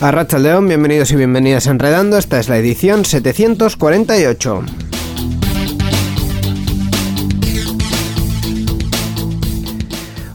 Arracha León, bienvenidos y bienvenidas a Enredando. Esta es la edición 748.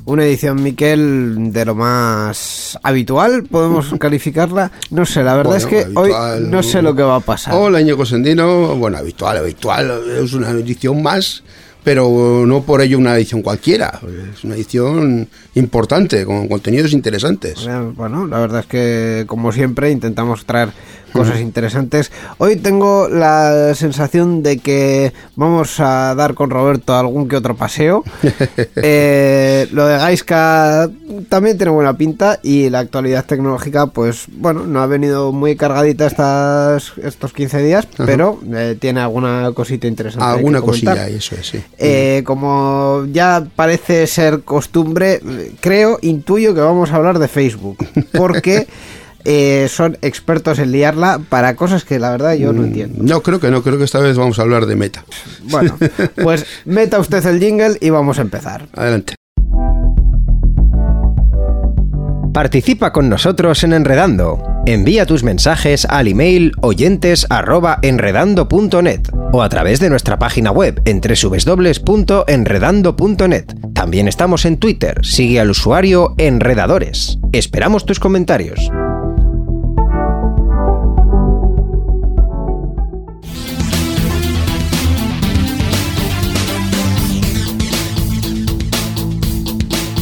Una edición, Miquel, de lo más habitual, podemos calificarla. No sé, la verdad Bueno, es que habitual, hoy no sé lo que va a pasar. Hola, Ñeco Sendino. Bueno, habitual, habitual. Es una edición más, pero no por ello una edición cualquiera. Es una edición importante, con contenidos interesantes. Bueno, la verdad es que, como siempre, intentamos traer cosas interesantes. Hoy tengo la sensación de que vamos a dar con Roberto algún que otro paseo. Eh, lo de Gaiska también tiene buena pinta y la actualidad tecnológica, pues bueno, no ha venido muy cargadita estas, estos 15 días, pero eh, tiene alguna cosita interesante. que Alguna comentar. cosilla, eso es, sí. Eh, como ya parece ser costumbre, creo, intuyo que vamos a hablar de Facebook, porque eh, son expertos en liarla para cosas que la verdad yo no entiendo. No, creo que no, creo que esta vez vamos a hablar de meta. Bueno, pues meta usted el jingle y vamos a empezar. Adelante. Participa con nosotros en Enredando. Envía tus mensajes al email oyentes@enredando.net o a través de nuestra página web en www.enredando.net. También estamos en Twitter. Sigue al usuario Enredadores. Esperamos tus comentarios.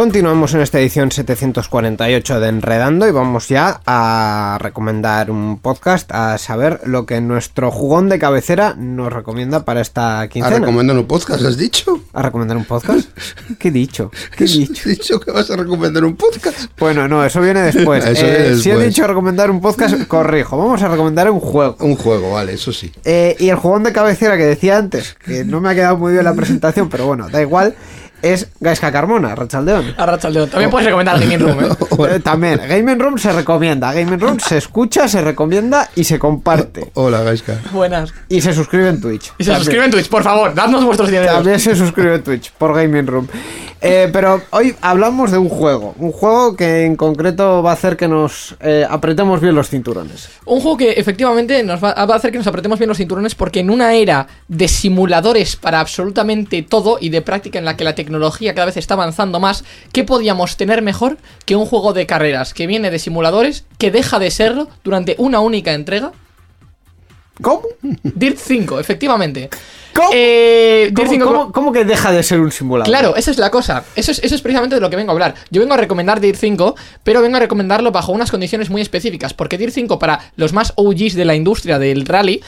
Continuamos en esta edición 748 de Enredando y vamos ya a recomendar un podcast, a saber lo que nuestro jugón de cabecera nos recomienda para esta ¿A quincena. recomendar un podcast, has dicho? ¿A recomendar un podcast? ¿Qué he dicho? ¿Qué he dicho? ¿Has dicho que vas a recomendar un podcast? Bueno, no, eso viene después. Eso Eh, Si he dicho recomendar un podcast, corrijo. Vamos a recomendar un juego. Un juego, vale, eso sí. Eh, y el jugón de cabecera que decía antes, que no me ha quedado muy bien la presentación, pero bueno, da igual, es Gaisca Carmona, Rachaldeón. Arrachaldeón. También puedes recomendar Gaming Room, ¿eh? Eh, También, Gaming Room se recomienda, Gaming Room se escucha, se recomienda y se comparte. Hola, Gaiska. Buenas. Y se suscribe en Twitch. Y se También. suscribe en Twitch, por favor, dadnos vuestros dineros. También se suscribe en Twitch por Gaming Room. Eh, pero hoy hablamos de un juego. Un juego que en concreto va a hacer que nos eh, apretemos bien los cinturones. Un juego que efectivamente nos va, va a hacer que nos apretemos bien los cinturones porque en una era de simuladores para absolutamente todo y de práctica en la que la tecnología cada vez está avanzando más, ¿qué podíamos tener mejor que un juego de carreras que viene de simuladores, que deja de serlo durante una única entrega? ¿Cómo? Dirt 5, efectivamente. ¿Cómo? Eh, ¿Cómo, 5 cómo- cómo que deja de ser un simulador? Claro, esa es la cosa. Eso es, eso es precisamente de lo que vengo a hablar. Yo vengo a recomendar Dirt 5, pero vengo a recomendarlo bajo unas condiciones muy específicas. Porque Dirt 5, para los más OGs de la industria del rally,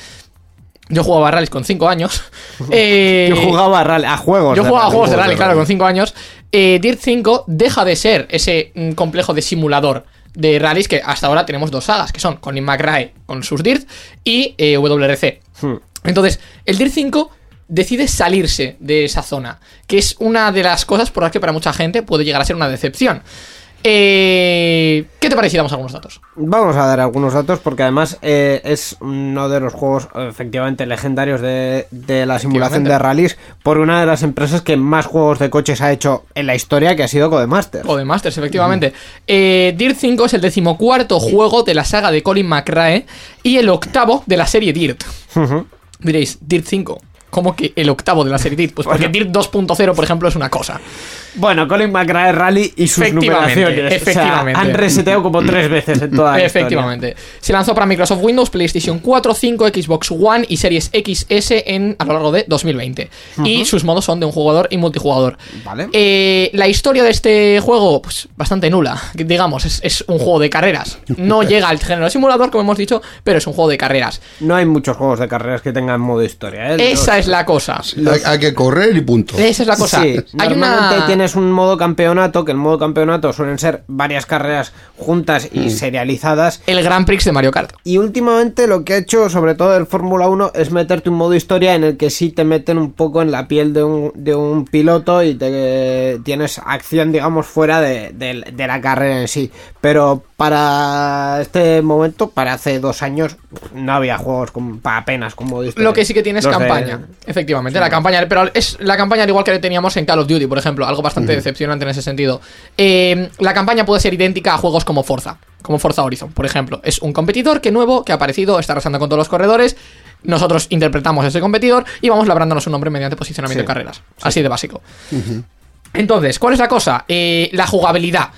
yo jugaba a rallies con 5 años. eh, Yo jugaba a, rally- a juegos. yo jugaba a rally. juegos de rally, de claro, rally. con 5 años. Eh, Dirt 5 deja de ser ese mm, complejo de simulador de rallies que hasta ahora tenemos dos sagas, que son Colin McRae con sus Dirt y eh, WRC. Hmm. Entonces, el Dirt 5 decide salirse de esa zona, que es una de las cosas por las que para mucha gente puede llegar a ser una decepción. Eh, ¿Qué te parece si damos algunos datos? Vamos a dar algunos datos porque además eh, es uno de los juegos efectivamente legendarios de, de la simulación de rallies por una de las empresas que más juegos de coches ha hecho en la historia, que ha sido Codemasters. O de Masters, efectivamente. Eh, Dirt 5 es el decimocuarto juego de la saga de Colin McRae y el octavo de la serie Dirt. Diréis, Dirt 5. ¿Cómo que el octavo de la serie Dirt? Pues porque Dirt 2.0, por ejemplo, es una cosa. Bueno, Colin McRae Rally y sus Efectivamente, numeraciones. O sea, efectivamente. han reseteado como tres veces en toda la Efectivamente. Se lanzó para Microsoft Windows, PlayStation 4, 5, Xbox One y Series XS en, a lo largo de 2020. Y sus modos son de un jugador y multijugador. Vale. Eh, la historia de este juego, pues bastante nula. Digamos, es, es un juego de carreras. No llega al género simulador, como hemos dicho, pero es un juego de carreras. No hay muchos juegos de carreras que tengan modo historia. ¿eh? Esa es la cosa. Hay, hay que correr y punto. Esa es la cosa. Sí, Hay normalmente una... tienes un modo campeonato, que el modo campeonato suelen ser varias carreras juntas y Mm. serializadas. El Grand Prix de Mario Kart. Y últimamente lo que ha hecho, sobre todo el Fórmula 1, es meterte un modo historia en el que sí te meten un poco en la piel de un, de un piloto y te tienes acción, digamos, fuera de, de- de la carrera en sí. Pero para este momento, para hace dos años, no había juegos con, apenas con modo historia. Lo que sí que tiene es Los de- campaña. Efectivamente, la campaña. Pero es la campaña al igual que teníamos en Call of Duty, por ejemplo. Algo bastante decepcionante en ese sentido. Eh, la campaña puede ser idéntica a juegos como Forza. Como Forza Horizon, por ejemplo. Es un competidor que nuevo, que ha aparecido, está arrasando con todos los corredores. Nosotros interpretamos a ese competidor y vamos labrándonos un nombre mediante posicionamiento Sí. en carreras. Así de básico. Entonces, ¿cuál es la cosa? Eh, la jugabilidad.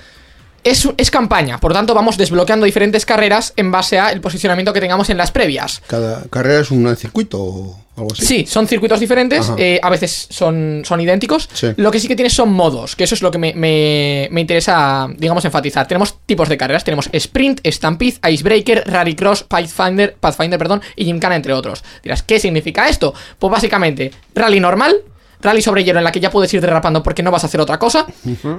Es, es campaña, por lo tanto vamos desbloqueando diferentes carreras en base al posicionamiento que tengamos en las previas. Cada carrera es un circuito o algo así. Sí, son circuitos diferentes, eh, a veces son, son idénticos. Sí. Lo que sí que tienes son modos, que eso es lo que me, me- me interesa, digamos, enfatizar. Tenemos tipos de carreras, tenemos Sprint, Stampede, Icebreaker, Rallycross, Pathfinder, Pathfinder, perdón, y Gymkhana, entre otros. Dirás, ¿qué significa esto? Pues básicamente, rally normal, rally sobre hielo en la que ya puedes ir derrapando porque no vas a hacer otra cosa.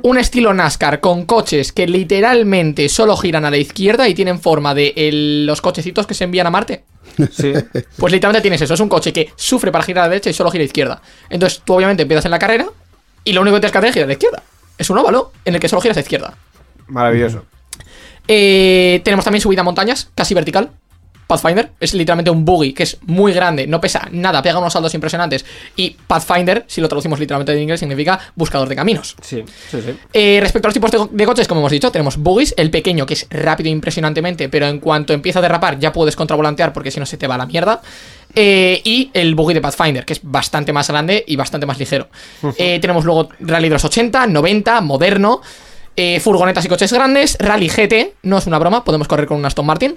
Un estilo NASCAR con coches que literalmente solo giran a la izquierda y tienen forma de el- los cochecitos que se envían a Marte. Sí. Pues literalmente tienes eso, es un coche que sufre para girar a la derecha y solo gira a la izquierda. Entonces tú obviamente empiezas en la carrera y lo único que tienes que hacer es girar a la izquierda. Es un óvalo en el que solo giras a la izquierda. Maravilloso. Eh, tenemos también subida a montañas, casi vertical. Pathfinder es literalmente un buggy que es muy grande, no pesa nada, pega unos saltos impresionantes. Y Pathfinder, si lo traducimos literalmente en inglés, significa buscador de caminos. Sí, sí, sí. Eh, respecto a los tipos de, de coches, como hemos dicho, tenemos buggies, el pequeño que es rápido impresionantemente, pero en cuanto empieza a derrapar ya puedes contravolantear porque si no se te va a la mierda. Eh, y el buggy de Pathfinder, que es bastante más grande y bastante más ligero. Eh, tenemos luego Rally de los 80, 90, moderno, eh, furgonetas y coches grandes, Rally GT, no es una broma, podemos correr con un Aston Martin.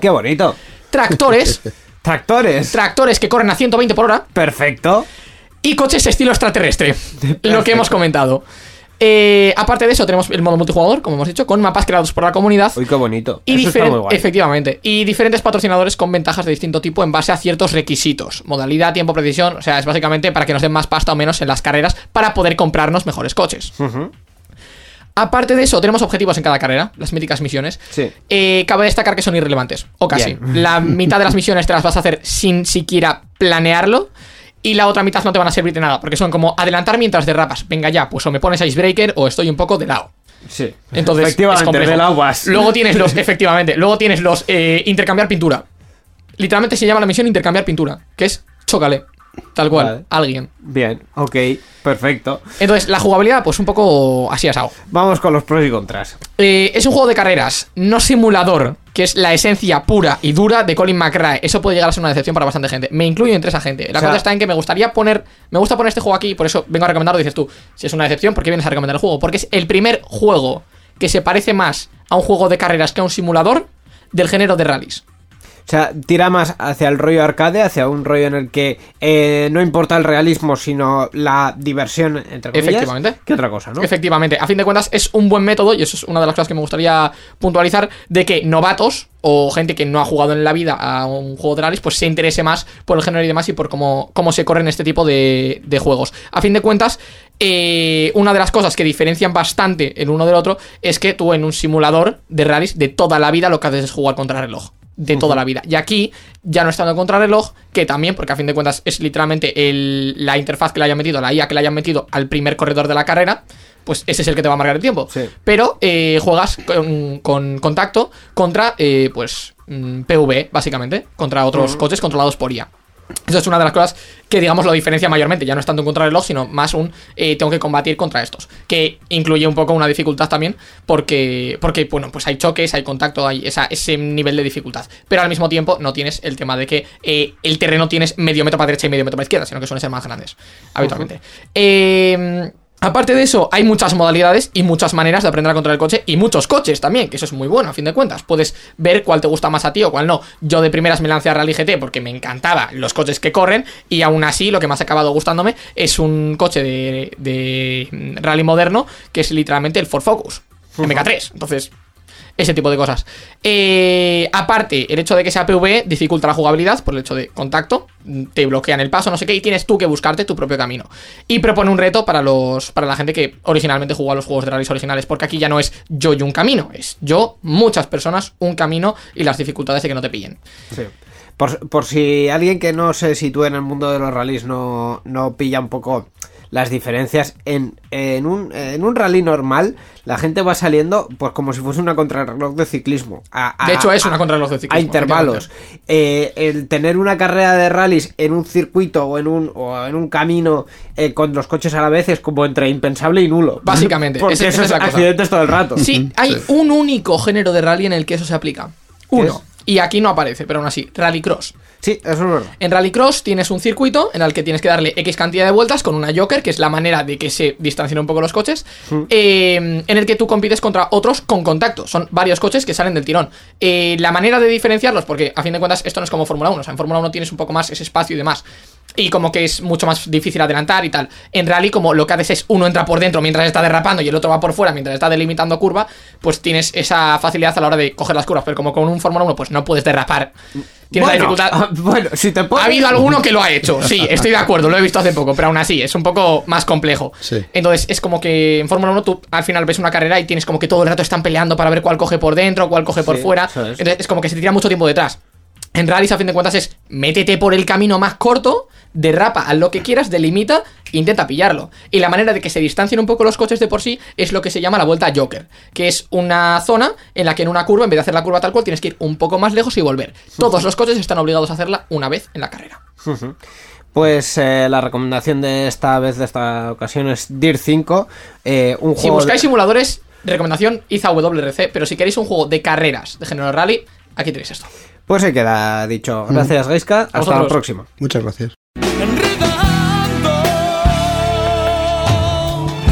Qué bonito. Tractores, Tractores. tractores que corren a 120 por hora Perfecto. y coches estilo extraterrestre, lo que hemos comentado. Eh, aparte de eso, tenemos el modo multijugador, como hemos dicho, con mapas creados por la comunidad. Uy, qué bonito. Y Eso está muy guay. efectivamente. Y diferentes patrocinadores con ventajas de distinto tipo en base a ciertos requisitos. Modalidad, tiempo, precisión. O sea, es básicamente para que nos den más pasta o menos en las carreras para poder comprarnos mejores coches. Aparte de eso, tenemos objetivos en cada carrera, las míticas misiones. Sí. Eh, cabe destacar que son irrelevantes, o casi. Bien. La mitad de las misiones te las vas a hacer sin siquiera planearlo. Y la otra mitad no te van a servir de nada, porque son como adelantar mientras derrapas. Venga ya, pues o me pones Icebreaker o estoy un poco de lado. Sí. Entonces, es efectivamente, complejo. del aguas. Luego tienes los, efectivamente, luego tienes los eh, intercambiar pintura. Literalmente se llama la misión intercambiar pintura, que es chócale. Tal cual, Vale. alguien. Bien, ok, perfecto. Entonces, la jugabilidad, pues un poco así asado. Vamos con los pros y contras. Eh, es un juego de carreras, no simulador, que es la esencia pura y dura de Colin McRae. Eso puede llegar a ser una decepción para bastante gente. Me incluyo entre esa gente. La O sea- cosa está en que me gustaría poner. Me gusta poner este juego aquí, por eso vengo a recomendarlo. Dices tú, si es una decepción, ¿por qué vienes a recomendar el juego? Porque es el primer juego que se parece más a un juego de carreras que a un simulador del género de rallies. O sea, tira más hacia el rollo arcade, hacia un rollo en el que eh, no importa el realismo, sino la diversión, entre comillas. Efectivamente. ¿Qué otra cosa, no? Efectivamente, a fin de cuentas es un buen método, y eso es una de las cosas que me gustaría puntualizar, de que novatos o gente que no ha jugado en la vida a un juego de rallies, pues se interese más por el género y demás y por cómo, cómo se corren este tipo de, de juegos. A fin de cuentas, eh, una de las cosas que diferencian bastante el uno del otro es que tú en un simulador de rallies de toda la vida lo que haces es jugar contra reloj. De toda la vida. Y aquí, ya no estando contra reloj, que también, porque a fin de cuentas es literalmente el- la interfaz que le hayan metido, la IA que le hayan metido al primer corredor de la carrera, pues ese es el que te va a marcar el tiempo. Sí. Pero eh, juegas con, con contacto contra, eh, pues, mm, PV, básicamente, contra otros coches controlados por IA. Eso es una de las cosas que, digamos, lo diferencia mayormente. Ya no es tanto un contrarreloj, sino más un eh, tengo que combatir contra estos. Que incluye un poco una dificultad también, porque, porque bueno, pues hay choques, hay contacto, hay esa, ese nivel de dificultad. Pero al mismo tiempo no tienes el tema de que eh, el terreno tienes medio metro para derecha y medio metro para izquierda, sino que suelen ser más grandes, habitualmente. Eh. Aparte de eso, hay muchas modalidades y muchas maneras de aprender a controlar el coche y muchos coches también, que eso es muy bueno a fin de cuentas. Puedes ver cuál te gusta más a ti o cuál no. Yo de primeras me lancé a Rally GT porque me encantaba los coches que corren y aún así lo que más ha acabado gustándome es un coche de, de rally moderno que es literalmente el Ford Focus MK3. Entonces, ese tipo de cosas. Eh, aparte, el hecho de que sea PV dificulta la jugabilidad por el hecho de contacto, te bloquean el paso, no sé qué, y tienes tú que buscarte tu propio camino. Y propone un reto para los para la gente que originalmente jugó a los juegos de rallies originales, porque aquí ya no es yo y un camino, es yo, muchas personas, un camino y las dificultades de que no te pillen. Sí. Por, si alguien que no se sitúe en el mundo de los rallies no, no pilla un poco las diferencias en, en, un, en un rally normal la gente va saliendo pues como si fuese una contrarreloj de ciclismo a- a- De hecho, es a- una contrarreloj de ciclismo, a intervalos Eh, el tener una carrera de rallies en un circuito o en un o en un camino eh, con los coches a la vez es como entre impensable y nulo Básicamente, porque ese- esa eso es es la cosa. accidentes todo el rato Sí, hay un único género de rally en el que eso se aplica. Uno. Y aquí no aparece, pero aún así, rallycross. sí eso es verdad En Rallycross tienes un circuito en el que tienes que darle X cantidad de vueltas con una Joker, que es la manera de que se distancien un poco los coches, eh, en el que tú compites contra otros con contacto. Son varios coches que salen del tirón. Eh, la manera de diferenciarlos, porque a fin de cuentas esto no es como Fórmula 1, o sea, en Fórmula 1 tienes un poco más ese espacio y demás. Y como que es mucho más difícil adelantar y tal. En rally, como lo que haces es uno entra por dentro mientras está derrapando y el otro va por fuera mientras está delimitando curva, pues tienes esa facilidad a la hora de coger las curvas. Pero como con un Fórmula 1, pues no puedes derrapar. Tienes Bueno, la dificultad. ah, bueno si te Ha pones- habido alguno que lo ha hecho, sí, estoy de acuerdo, lo he visto hace poco, pero aún así es un poco más complejo. Sí. Entonces es como que en Fórmula 1 tú al final ves una carrera y tienes como que todo el rato están peleando para ver cuál coge por dentro, cuál coge por Sí, fuera. Entonces es como que se te tira mucho tiempo detrás. En rallies, a fin de cuentas, es métete por el camino más corto, derrapa a lo que quieras, delimita, intenta pillarlo. Y la manera de que se distancien un poco los coches de por sí es lo que se llama la vuelta Joker, que es una zona en la que en una curva, en vez de hacer la curva tal cual, tienes que ir un poco más lejos y volver. Todos los coches están obligados a hacerla una vez en la carrera. Pues eh, la recomendación de esta vez, de esta ocasión, es DIR 5. eh, un Si juego. buscáis de- simuladores, recomendación IZA WRC, pero si queréis un juego de carreras de género rally, aquí tenéis esto. Pues se queda dicho. Gracias, Gaiska. Hasta la próxima. Muchas gracias.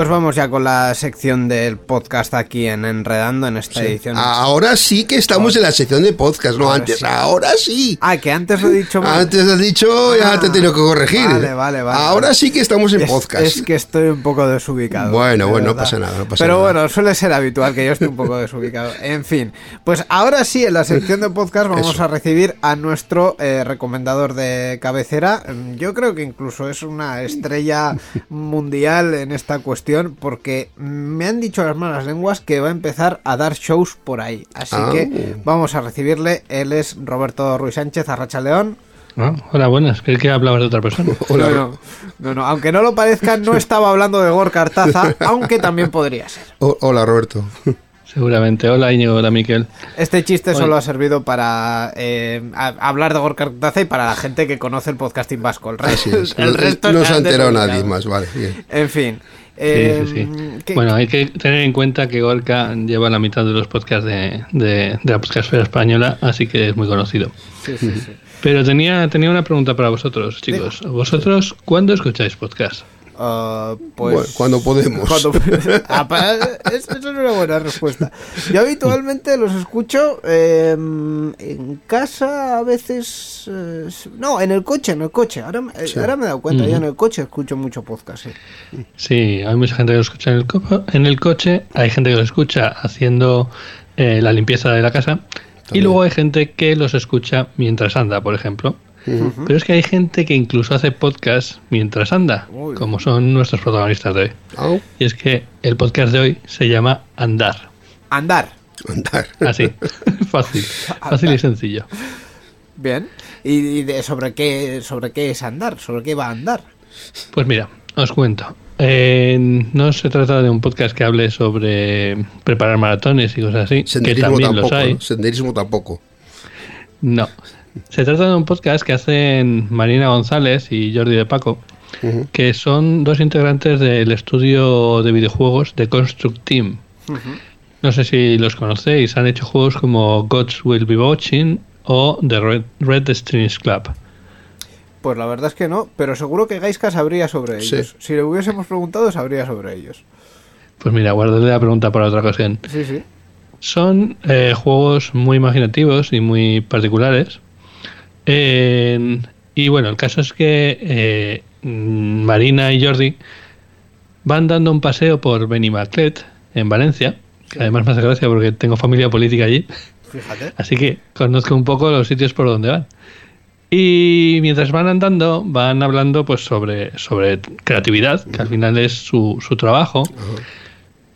Pues vamos ya con la sección del podcast aquí en Enredando en esta edición. Ahora sí que estamos en la sección de podcast, no Ahora antes. sí. Ahora sí. Ah, que antes lo he dicho mal. Antes has dicho, ya te he tenido que corregir. Vale, vale, vale. Ahora sí que estamos en Es- podcast. Es, que estoy un poco desubicado. Bueno, de bueno, no verdad. pasa nada, no pasa Pero nada. bueno, suele ser habitual que yo esté un poco desubicado. En fin, pues ahora sí, en la sección de podcast vamos Eso. a recibir a nuestro eh, recomendador de cabecera. Mm, Yo creo que incluso es una estrella mundial en esta cuestión porque me han dicho las malas lenguas que va a empezar a dar shows por ahí. Así Ah. que vamos a recibirle. Él es Roberto Ruiz Sánchez, Arracha León. Ah, hola, buenas. Creí que hablabas de otra persona. Hola. No, no, no, no, aunque no lo parezca, no estaba hablando de Gorka Artaza, aunque también podría ser. O- hola, Roberto. Seguramente. Hola, Íñigo. Hola, Miquel. Este chiste solo ha servido para eh, hablar de Gorka Artaza y para la gente que conoce el podcasting vasco. El, re- Así es. el No- resto no se ha enterado nadie más, vale. bien. En fin. Sí, eh, sí, sí. ¿qué- Bueno, hay que tener en cuenta que Gorka lleva la mitad de los podcasts de, de, de la podcastfera española, así que es muy conocido. sí, sí, sí. Pero tenía, tenía una pregunta para vosotros, chicos. ¿Vosotros cuándo escucháis podcast? Ah, pues Bueno, cuando podemos. cuando- Ah, es- Esa es una buena respuesta. Yo habitualmente los escucho eh, en casa, a veces. eh, no, en el coche, en el coche. Ahora, me- Sí. ahora me he dado cuenta, Ujú. yo en el coche escucho mucho podcast. sí. Sí, hay mucha gente que lo escucha en el, co- en el coche, hay gente que lo escucha haciendo eh, la limpieza de la casa y luego hay gente que los escucha mientras anda, por ejemplo. Pero es que hay gente que incluso hace podcast mientras anda, Uy. como son nuestros protagonistas de hoy. Ah, Y es que el podcast de hoy se llama Andar. Andar. andar. Así, fácil, fácil y sencillo. Bien. ¿Y, de sobre qué sobre qué es andar? ¿Sobre qué va a andar? Pues mira, os cuento. Eh, no se trata de un podcast que hable sobre preparar maratones y cosas así, que Senderismo los tampoco. hay. ¿no? Senderismo tampoco. No. Se trata de un podcast que hacen Marina González y Jordi de Paco, que son dos integrantes del estudio de videojuegos de Construct Team. No sé si los conocéis, han hecho juegos como Gods Will Be Watching o The Red, Red Strings Club. Pues la verdad es que no, pero seguro que Gaiska sabría sobre Sí. ellos. Si le hubiésemos preguntado, sabría sobre ellos. Pues mira, guardaré la pregunta para otra ocasión. Sí, sí. Son eh, juegos muy imaginativos y muy particulares. Eh, y bueno, el caso es que eh, Marina y Jordi van dando un paseo por Benimaclet, en Valencia. Que además me hace gracia porque tengo familia política allí. Fíjate. Así que conozco un poco los sitios por donde van. Y mientras van andando, van hablando pues sobre, sobre creatividad, que al final es su, su trabajo.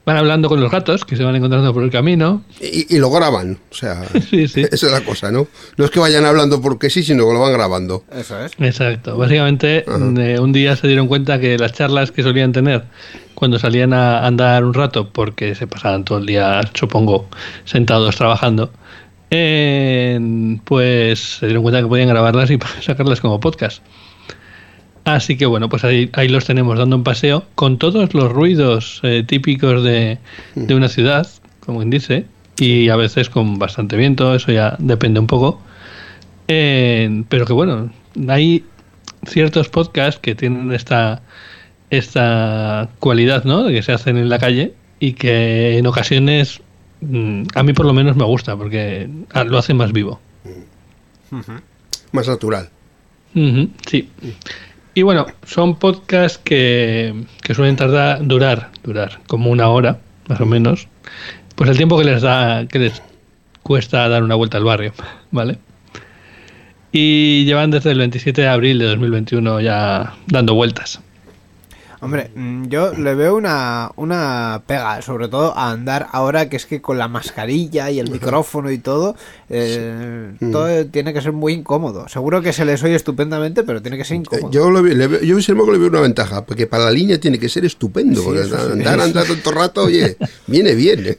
Van hablando con los gatos que se van encontrando por el camino. Y, y lo graban. O sea, Sí, sí. esa es la cosa, ¿no? No es que vayan hablando porque sí, sino que lo van grabando. Eso es. Exacto. Básicamente, eh, un día se dieron cuenta que las charlas que solían tener cuando salían a andar un rato, porque se pasaban todo el día, supongo, sentados trabajando, eh, pues se dieron cuenta que podían grabarlas y sacarlas como podcast. Así que bueno, pues ahí, ahí los tenemos dando un paseo con todos los ruidos eh, típicos de, de una ciudad, como quien dice, y a veces con bastante viento, eso ya depende un poco. Eh, pero que bueno, hay ciertos podcasts que tienen esta, esta cualidad, ¿no? De que se hacen en la calle y que en ocasiones mm, a mí por lo menos me gusta porque ah, lo hace más vivo. Más natural. Sí. Y bueno, son podcasts que, que suelen tardar, durar, durar como una hora, más o menos. Pues el tiempo que les da, que les cuesta dar una vuelta al barrio, ¿vale? Y llevan desde el 27 de abril de 2021 ya dando vueltas. Hombre, mm, yo le veo una, una pega, sobre todo a andar ahora que es que con la mascarilla y el micrófono y todo, eh, todo tiene que ser muy incómodo. Seguro que se les oye estupendamente, pero tiene que ser Eh, incómodo. Yo, lo, le veo- yo le veo una ventaja, porque para la línea tiene que ser estupendo. Sí. andar, andar tanto rato, oye, viene bien. ¿eh?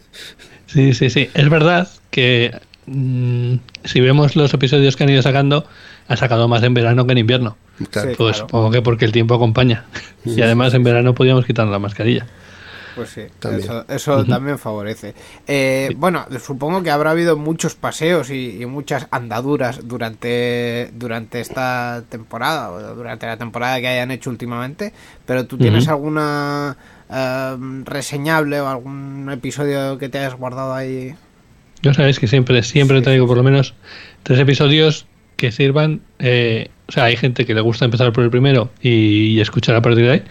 Sí, sí, sí. Es verdad que mm, si vemos los episodios que han ido sacando, han sacado más en verano que en invierno. Claro. Sí. Pues claro. supongo que porque el tiempo acompaña. Y además en verano podíamos quitar la mascarilla. Pues sí, También. eso, eso también favorece. Eh, Bueno, supongo que habrá habido muchos paseos y, y muchas andaduras durante, durante esta temporada, o durante la temporada que hayan hecho últimamente, pero ¿tú tienes alguna eh, reseñable o algún episodio que te hayas guardado ahí? Yo sabéis que siempre, siempre traigo por lo menos tres episodios que sirvan. eh, o sea, hay gente que le gusta empezar por el primero y, escuchar a partir de ahí.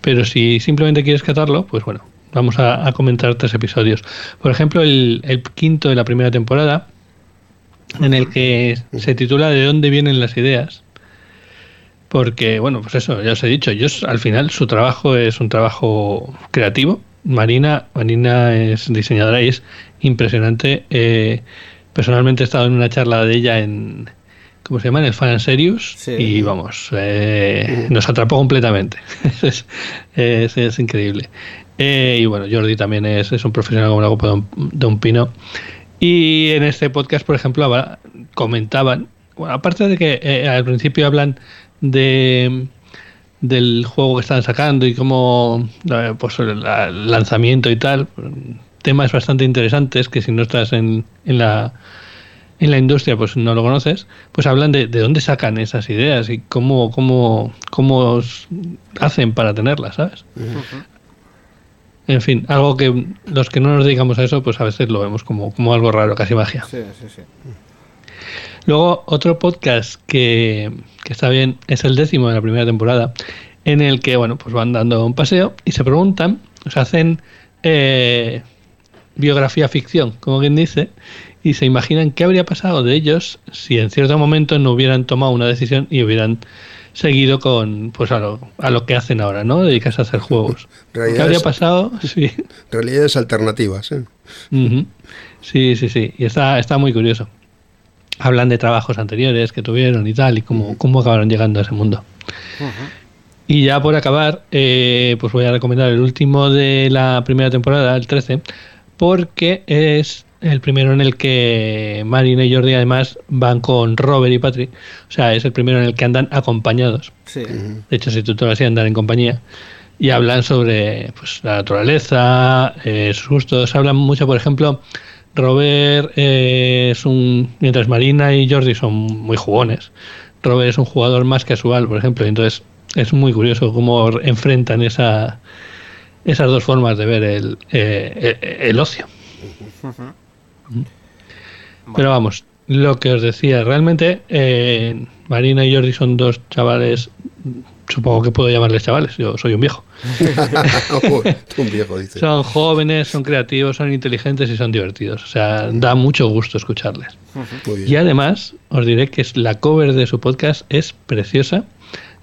Pero si simplemente quieres catarlo, pues bueno, vamos a, comentar tres episodios. Por ejemplo, el, el quinto de la primera temporada, en el que se titula ¿De dónde vienen las ideas? Porque, bueno, pues eso, ya os he dicho, ellos al final su trabajo es un trabajo creativo. Marina, Marina es diseñadora y es impresionante. Eh, personalmente he estado en una charla de ella en, ¿cómo se llama? En el Fan Serious Sí. y vamos, eh, nos atrapó completamente. es, es- es increíble. Eh, y bueno, Jordi también es, es un profesional como la copa de un, de un pino. Y en este podcast, por ejemplo, comentaban, bueno, aparte de que eh, al principio hablan de del juego que están sacando y cómo pues el lanzamiento y tal, temas bastante interesantes que si no estás en, en la en la industria pues no lo conoces, pues hablan de, de dónde sacan esas ideas y cómo, cómo, cómo hacen para tenerlas, ¿sabes? En fin, algo que los que no nos dedicamos a eso, pues a veces lo vemos como, como algo raro, casi magia. Sí, sí, sí. Luego, otro podcast que, que está bien es el décimo de la primera temporada, en el que, bueno, pues van dando un paseo y se preguntan, o sea, hacen eh, biografía ficción, como quien dice, y se imaginan qué habría pasado de ellos si en cierto momento no hubieran tomado una decisión y hubieran seguido con pues a lo, a lo que hacen ahora, ¿no? Dedicarse a hacer juegos. ¿Qué habría pasado? Sí. Realidades alternativas, ¿eh? Sí, sí, sí. Y está, está muy curioso. Hablan de trabajos anteriores que tuvieron y tal, y cómo, cómo acabaron llegando a ese mundo. Y ya por acabar, eh, pues voy a recomendar el último de la primera temporada, el 13, porque es el primero en el que Marina y Jordi además van con Robert y Patrick. O sea, es el primero en el que andan acompañados. Sí. De hecho, si tú te así andar en compañía. Y hablan sobre pues, la naturaleza, eh, sus gustos. Hablan mucho, por ejemplo, Robert eh, es un. Mientras Marina y Jordi son muy jugones, Robert es un jugador más casual, por ejemplo. y Entonces, es muy curioso cómo enfrentan esa, esas dos formas de ver el, eh, el- el ocio. Pero vamos, lo que os decía, realmente eh, Marina y Jordi son dos chavales, supongo que puedo llamarles chavales, yo soy un viejo. Un dice. Son jóvenes, son creativos, son inteligentes y son divertidos. O sea, da mucho gusto escucharles. Y además, os diré que es- la cover de su podcast es preciosa.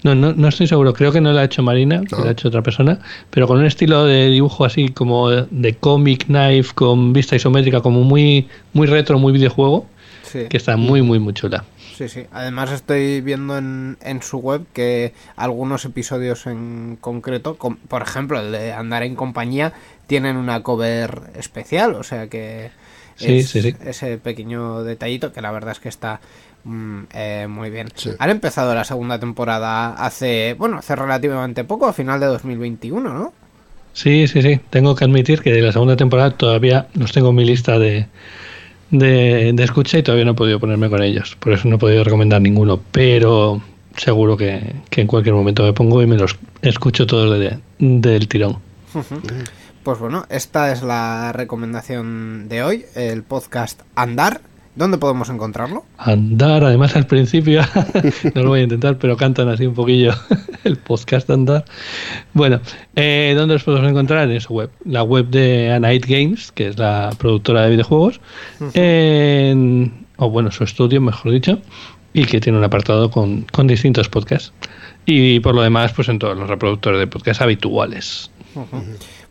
No, no, no estoy seguro, creo que no la ha hecho Marina, que la ha hecho otra persona, pero con un estilo de dibujo así como de, comic knife, con vista isométrica, como muy, muy retro, muy videojuego, Sí. que está muy, muy, muy chula. Sí, sí. Además estoy viendo en, en su web que algunos episodios en concreto, com- por ejemplo el de Andar en compañía, tienen una cover especial, o sea que Sí, es sí, sí. ese pequeño detallito que la verdad es que está mm, eh, muy bien. Sí. Han empezado la segunda temporada hace, bueno, hace relativamente poco, a final de 2021, ¿no? Sí, sí, sí. Tengo que admitir que de la segunda temporada todavía los tengo en mi lista de, de, de escucha y todavía no he podido ponerme con ellos. Por eso no he podido recomendar ninguno. Pero seguro que, que en cualquier momento me pongo y me los escucho todos de- del tirón. Pues bueno, esta es la recomendación de hoy, el podcast Andar. ¿Dónde podemos encontrarlo? Andar, además al principio, no lo voy a intentar, pero cantan así un poquillo el podcast Andar. Bueno, eh, ¿dónde los podemos encontrar? En su web, la web de Anite Games, que es la productora de videojuegos, en- o bueno, su estudio, mejor dicho, y que tiene un apartado con, con distintos podcasts. Y por lo demás, pues en todos los reproductores de podcast habituales.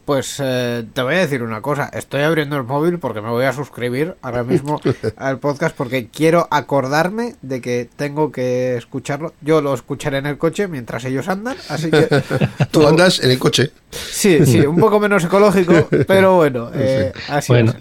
Pues eh, te voy a decir una cosa, estoy abriendo el móvil porque me voy a suscribir ahora mismo al podcast porque quiero acordarme de que tengo que escucharlo. Yo lo escucharé en el coche mientras ellos andan, así que Tú andas en el coche. sí, sí, un poco menos ecológico, pero bueno, eh, así Bueno,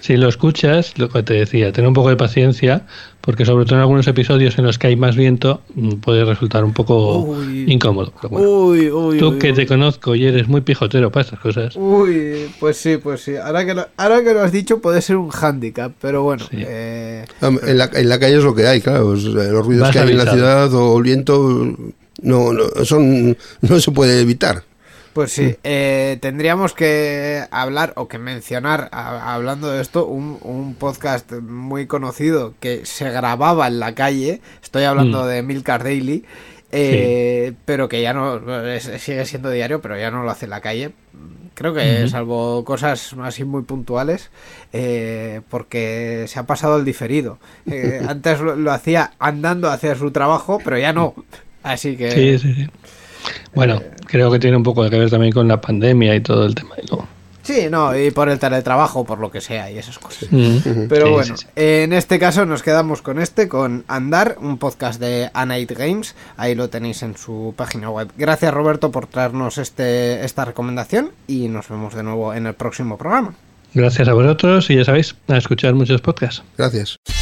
si lo escuchas, lo que te decía, ten un poco de paciencia, porque sobre todo en algunos episodios en los que hay más viento, mm, puede resultar un poco Uy. incómodo. pero bueno. Uy, uy, Tú uy, que uy. te conozco y eres muy pijotero para estas cosas. Uy, pues sí, pues sí. Ahora que lo, ahora que lo has dicho puede ser un hándicap, pero bueno. Sí. eh, En la, en la calle es lo que hay, claro. los ruidos Vas que hay en la ciudad o el viento no, no, son, no se puede evitar. Pues sí, eh, tendríamos que hablar o que mencionar, a- hablando de esto, un, un podcast muy conocido que se grababa en la calle. Estoy hablando Mm. de Milcar Daily, eh, pero que ya no sigue siendo diario, pero ya no lo hace en la calle. Creo que, salvo cosas así muy puntuales, eh, porque se ha pasado el diferido. Eh, antes lo, lo hacía andando hacia su trabajo, pero ya no. Así que. Sí, sí, sí. Bueno, creo que tiene un poco que ver también con la pandemia y todo el tema. luego- Sí, no, y por el teletrabajo, por lo que sea, y esas cosas. Mm, Pero sí, bueno, sí, sí. en este caso nos quedamos con este, con Andar, un podcast de Anite Games. Ahí lo tenéis en su página web. Gracias Roberto por traernos este, esta recomendación y nos vemos de nuevo en el próximo programa. Gracias a vosotros y ya sabéis, a escuchar muchos podcasts. Gracias.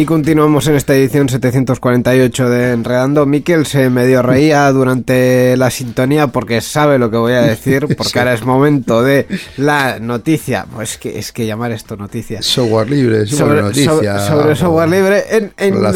Y continuamos en esta edición 748 de Enredando. Miquel se medio reía durante la sintonía porque sabe lo que voy a decir, porque Sí. ahora es momento de la noticia. Pues que es que llamar esto noticia. Software libre, software noticia. sobre- sobre software libre en, en la,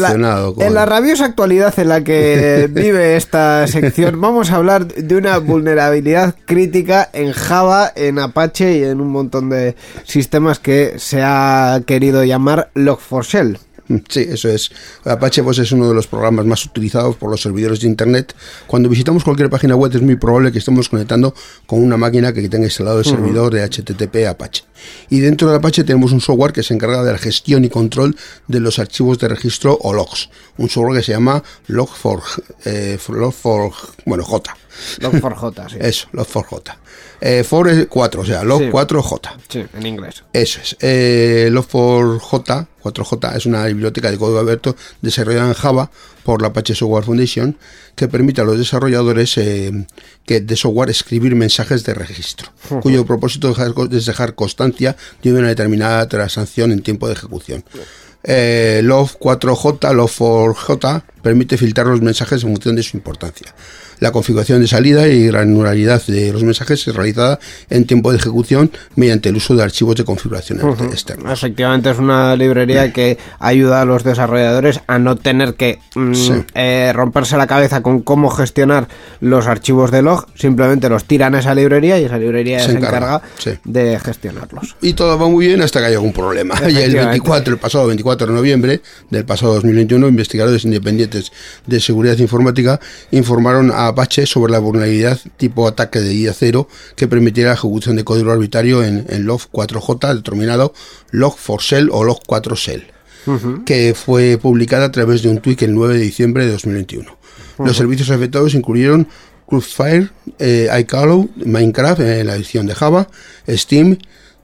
con- en la rabiosa actualidad en la que vive esta sección vamos a hablar de una vulnerabilidad crítica en Java, en Apache y en un montón de sistemas que se ha querido llamar Log4Shell. Sí, eso es. Apache es uno de los programas más utilizados por los servidores de Internet. Cuando visitamos cualquier página web es muy probable que estemos conectando con una máquina que tenga instalado el servidor de HTTP Apache. Y dentro de Apache tenemos un software que se encarga de la gestión y control de los archivos de registro o logs. Un software que se llama Log4, eh, Log4 bueno, J. Log4j, sí. Eso, Log4j. Eh, for es 4, o sea, Log4j. Sí, en inglés. Eso es. Eh, Log4j, 4j, es una biblioteca de código abierto desarrollada en Java por la Apache Software Foundation que permite a los desarrolladores eh, que de software escribir mensajes de registro, cuyo propósito es dejar- constancia de una determinada transacción en tiempo de ejecución. Eh, Log4j, Log4j permite filtrar los mensajes en función de su importancia. La configuración de salida y granularidad de los mensajes es realizada en tiempo de ejecución mediante el uso de archivos de configuración externos. Efectivamente es una librería que ayuda a los desarrolladores a no tener que mm, Sí. eh, romperse la cabeza con cómo gestionar los archivos de log, simplemente los tiran a esa librería y esa librería se, Se encarga, encarga, sí. de gestionarlos. Y todo va muy bien hasta que hay algún problema. Y el Efectivamente. 24, el pasado 24 de noviembre del pasado 2021, investigadores independientes de seguridad informática informaron a Apache sobre la vulnerabilidad tipo ataque de día cero que permitiera la ejecución de código arbitrario en, en log4j determinado log4shell o log4shell que fue publicada a través de un tweet el 9 de diciembre de 2021. Los servicios afectados incluyeron Crossfire, eh, iCallow, Minecraft en la edición de Java, Steam,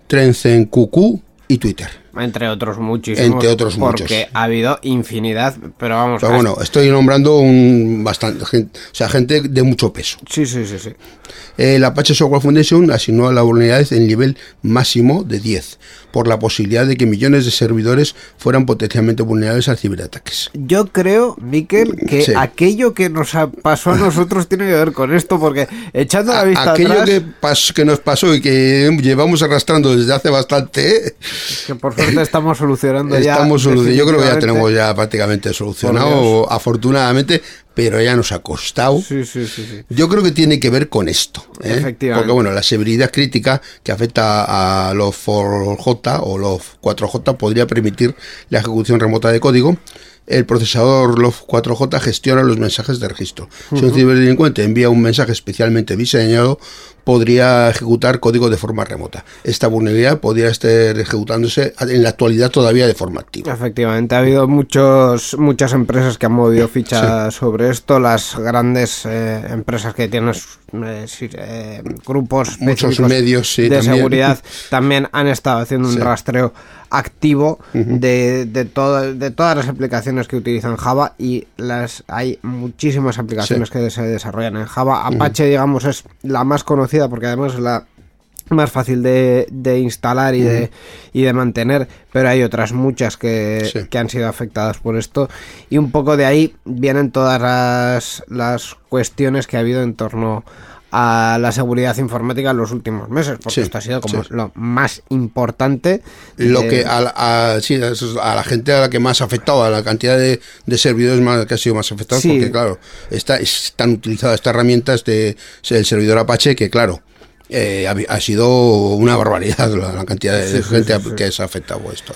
TrenzenQQ y Twitter. Entre otros muchísimos. Entre otros porque muchos. ha habido infinidad, pero vamos Pero bueno, estoy nombrando un bastante gente, o sea, gente de mucho peso. Sí, sí, sí, sí. Eh, la Apache Software Foundation asignó a la vulnerabilidad el nivel máximo de 10, por la posibilidad de que millones de servidores fueran potencialmente vulnerables a ciberataques. Yo creo, Miquel, que Sí. aquello que nos ha- pasó a nosotros tiene que ver con esto, porque echando la vista Aquello atrás, que, pas- que nos pasó y que llevamos arrastrando desde hace bastante, que por suerte estamos solucionando ya. estamos yo creo que ya tenemos ya prácticamente solucionado, afortunadamente, pero ya nos ha costado. Sí, sí, sí, sí. Yo creo que tiene que ver con esto. ¿eh? Efectivamente. Porque bueno, la severidad crítica que afecta a los 4J o los 4J podría permitir la ejecución remota de código. El procesador LOF 4J gestiona los mensajes de registro. Si un ciberdelincuente envía un mensaje especialmente diseñado, podría ejecutar código de forma remota. Esta vulnerabilidad podría estar ejecutándose en la actualidad todavía de forma activa. Efectivamente, ha habido muchos, muchas empresas que han movido ficha sobre esto, las grandes eh, empresas que tienen eh, eh, grupos Muchos medios, sí, de también. seguridad también han estado haciendo un rastreo activo de, de, todo- de todas las aplicaciones que utilizan Java y las hay muchísimas aplicaciones Sí. que se desarrollan en Java. Apache, digamos, es la más conocida porque además es la más fácil de, de instalar y, de, y de mantener, pero hay otras muchas que, Sí. que han sido afectadas por esto y un poco de ahí vienen todas las, las cuestiones que ha habido en torno a la seguridad informática en los últimos meses, porque Sí, esto ha sido como sí. lo más importante. Lo de- que a, la- a- sí, a la gente a la que más ha afectado, a la cantidad de, de servidores más, que ha sido más afectados, Sí. porque claro, está, es tan utilizada esta herramienta, este, el servidor Apache, que claro, eh, ha, ha sido una barbaridad la, la cantidad de, Sí, gente sí, sí. que se ha afectado a esto.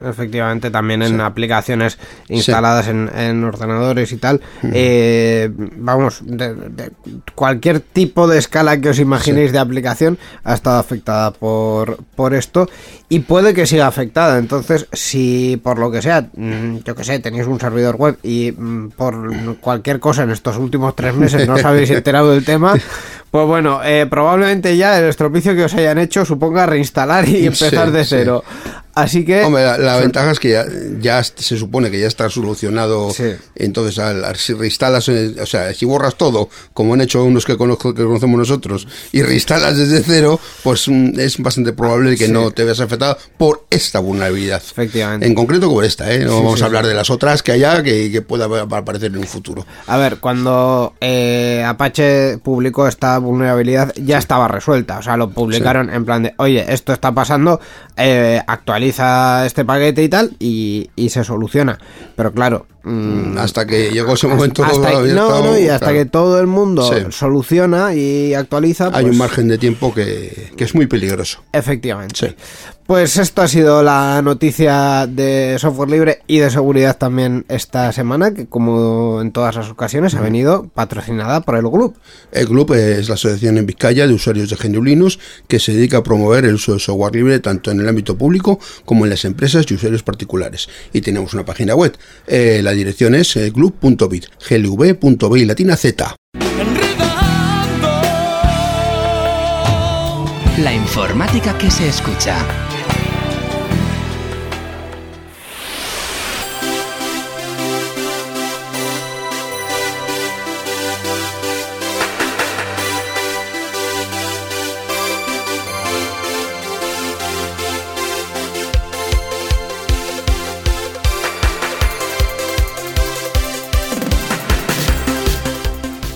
Efectivamente, también en aplicaciones instaladas en, en ordenadores y tal. Eh, vamos, de, de cualquier tipo de escala que os imaginéis de aplicación ha estado afectada por, por esto y puede que siga afectada. Entonces, si por lo que sea, mm, yo que sé, tenéis un servidor web y mm, por cualquier cosa en estos últimos tres meses no os habéis enterado del tema, pues bueno, eh, probablemente ya el estropicio que os hayan hecho suponga reinstalar y empezar Sí, de sí. Así que... Hombre, la, la ventaja es que ya, ya se supone que ya está solucionado. Sí. Entonces, al, si reinstalas, o sea, si borras todo, como han hecho unos que, conozco, que conocemos nosotros, y reinstalas desde cero, pues mm, es bastante probable que Sí. no te veas afectado por esta vulnerabilidad. Efectivamente. En concreto por esta, ¿eh? No Sí, vamos a hablar de las otras que haya que, que pueda aparecer en un futuro. A ver, cuando eh, Apache publicó esta vulnerabilidad ya estaba resuelta. O sea, lo publicaron en plan de, oye, esto está pasando, eh, este paquete y tal, y se soluciona. Pero claro... mm, Hasta que llegó ese momento. hasta, había no, estado- no, y hasta claro. que todo el mundo Sí. soluciona y actualiza. Hay pues, un margen de tiempo que, que es muy peligroso. Efectivamente. Sí. Pues esto ha sido la noticia de software libre y de seguridad también esta semana, que como en todas las ocasiones ha venido patrocinada por el grupo. El club es la asociación en Vizcaya de usuarios de GNU Linux que se dedica a promover el uso de software libre tanto en el ámbito público como en las empresas y usuarios particulares. Y tenemos una página web. Eh, la dirección es eh, glub.bit, glv.bi latina z. La informática que se escucha.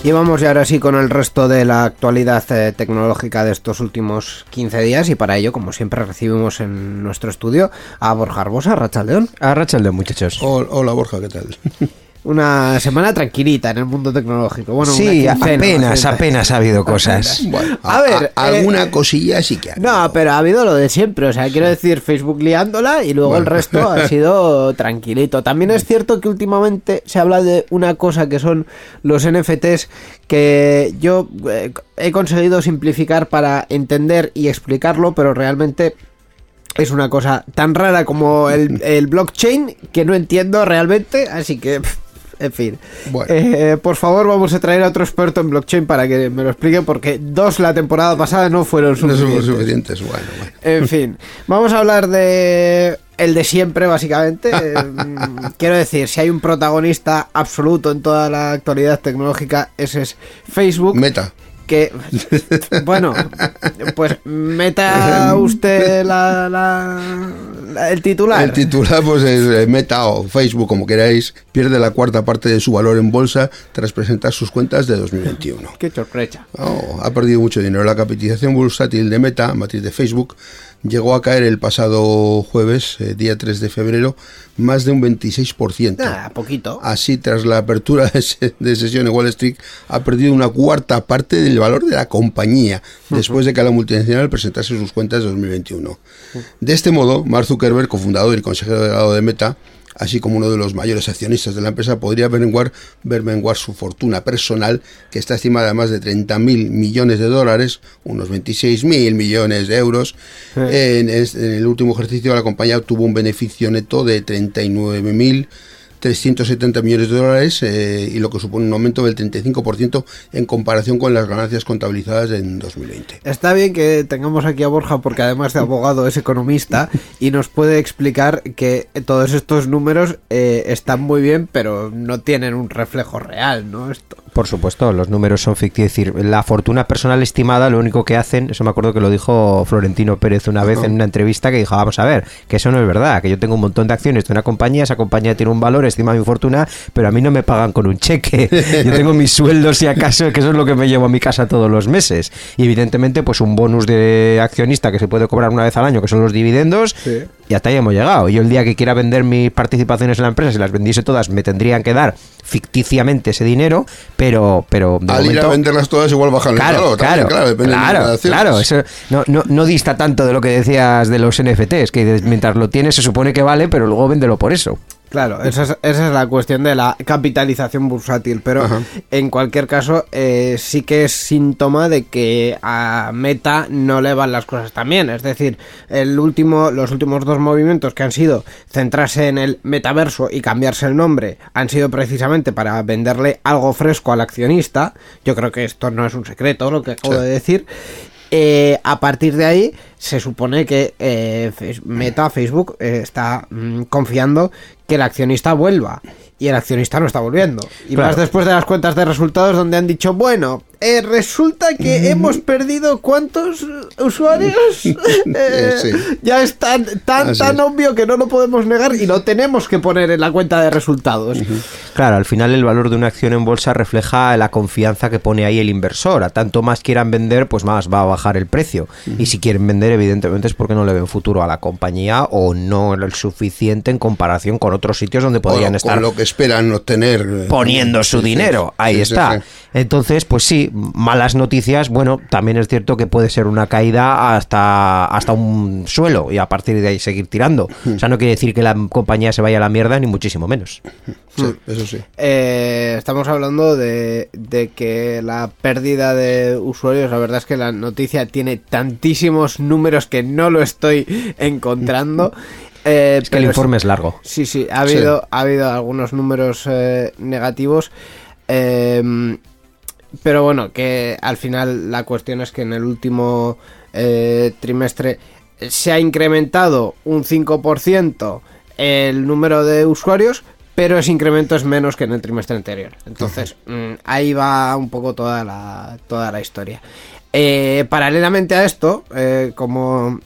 Y vamos ya ahora sí con el resto de la actualidad eh, tecnológica de estos últimos 15 días y para ello, como siempre, recibimos en nuestro estudio a Borja Arbosa, Rachaldeón. A Rachel muchachos. Hol- Hola Borja, ¿qué tal? Una semana tranquilita en el mundo tecnológico. Bueno, sí, una quincena, apenas, una apenas ha habido cosas. Bueno, A ver, a- eh, alguna cosilla sí que ha No, habido. pero ha habido lo de siempre, o sea, quiero decir, Facebook liándola y luego el resto ha sido tranquilito. También es cierto que últimamente se habla de una cosa que son los NFTs que yo eh, he conseguido simplificar para entender y explicarlo, pero realmente es una cosa tan rara como el, el blockchain que no entiendo realmente, así que... En fin, Bueno. Eh, por favor vamos a traer a otro experto en blockchain para que me lo explique porque dos la temporada pasada no fueron No suficientes. suficientes. Bueno, bueno. En fin, vamos a hablar de el de siempre, básicamente. Mm, Quiero decir, si hay un protagonista absoluto en toda la actualidad tecnológica, ese es Facebook. Meta. Que, bueno, pues meta usted la, la- la- el titular. El titular, pues es eh, Meta o Facebook, como queráis, pierde la cuarta parte de su valor en bolsa tras presentar sus cuentas de 2021. Qué sorpresa. Oh, ha perdido mucho dinero. La capitalización bursátil de Meta, matriz de Facebook, llegó a caer el pasado jueves, eh, día 3 de febrero, más de un 26%. Nada, poquito. Así, tras la apertura de sesión en Wall Street, ha perdido una cuarta parte del valor de la compañía, después de que la multinacional presentase sus cuentas de 2021. De este modo, Mark Zuckerberg, cofundador y consejero delegado de Meta, así como uno de los mayores accionistas de la empresa, podría ver menguar, ver menguar su fortuna personal, que está estimada a más de 30 mil millones de dólares, unos 26 mil millones de euros. En, el último ejercicio, la compañía obtuvo un beneficio neto de 39 mil 370 millones de dólares eh, y lo que supone un aumento del 35% en comparación con las ganancias contabilizadas en 2020. Está bien que tengamos aquí a Borja porque además de abogado es economista y nos puede explicar que todos estos números eh, están muy bien pero no tienen un reflejo real, ¿no? Esto. Por supuesto, los números son ficticios. Es decir, la fortuna personal estimada, lo único que hacen, eso me acuerdo que lo dijo Florentino Pérez una vez en una entrevista que dijo, vamos a ver, que eso no es verdad, que yo tengo un montón de acciones de una compañía, esa compañía tiene un valor, estima mi fortuna, pero a mí no me pagan con un cheque. Yo tengo mis sueldos si acaso, que eso es lo que me llevo a mi casa todos los meses. Y evidentemente, pues un bonus de accionista que se puede cobrar una vez al año, que son los dividendos, Sí. Y hasta ahí hemos llegado. Yo el día que quiera vender mis participaciones en la empresa, si las vendiese todas, me tendrían que dar ficticiamente ese dinero, pero, pero de Al ir a momento- venderlas todas igual bajan el Claro, valor. también, claro, depende del número de claro, claro, eso no, no, no dista tanto de lo que decías de los NFTs, que mientras lo tienes se supone que vale, pero luego véndelo por eso. Claro, esa es, esa es la cuestión de la capitalización bursátil, pero Ajá. en cualquier caso eh, sí que es síntoma de que a Meta no le van las cosas tan bien. Es decir, el último, los últimos dos movimientos que han sido centrarse en el metaverso y cambiarse el nombre han sido precisamente para venderle algo fresco al accionista. Yo creo que esto no es un secreto lo que acabo Sí. de decir. Eh, a partir de ahí, se supone que eh, Meta, Facebook, eh, está mm, confiando que el accionista vuelva. Y el accionista no está volviendo. Y Claro. más después de las cuentas de resultados donde han dicho, bueno, eh, resulta que hemos perdido cuántos eh, usuarios. Eh, sí. Ya es tan, tan, Así tan es. obvio que no lo podemos negar y lo tenemos que poner en la cuenta de resultados. Claro, al final el valor de una acción en bolsa refleja la confianza que pone ahí el inversor. A tanto más quieran vender, pues más va a bajar el precio. Y si quieren vender, evidentemente es porque no le ven futuro a la compañía o no el suficiente en comparación con otros sitios donde podrían estar Con lo que esperan obtener. eh, poniendo su sí, sí, dinero. Ahí sí, sí, está. sí. Entonces, pues sí, malas noticias. Bueno, también es cierto que puede ser una caída hasta, hasta un suelo y a partir de ahí seguir tirando. O sea, no quiere decir que la compañía se vaya a la mierda, ni muchísimo menos. Sí, eso sí. Eh, estamos hablando de, de que la pérdida de usuarios, la verdad es que la noticia tiene tantísimos números que no lo estoy encontrando. Eh, Es que el informe es largo. Sí, sí, ha habido, ha habido algunos números eh, negativos. eh, pero bueno, que al final la cuestión es que en el último trimestre se ha incrementado un 5% el número de usuarios, pero ese incremento es menos que en el trimestre anterior. Entonces, mm, ahí va un poco toda la, toda la historia. Eh, paralelamente a esto, eh, como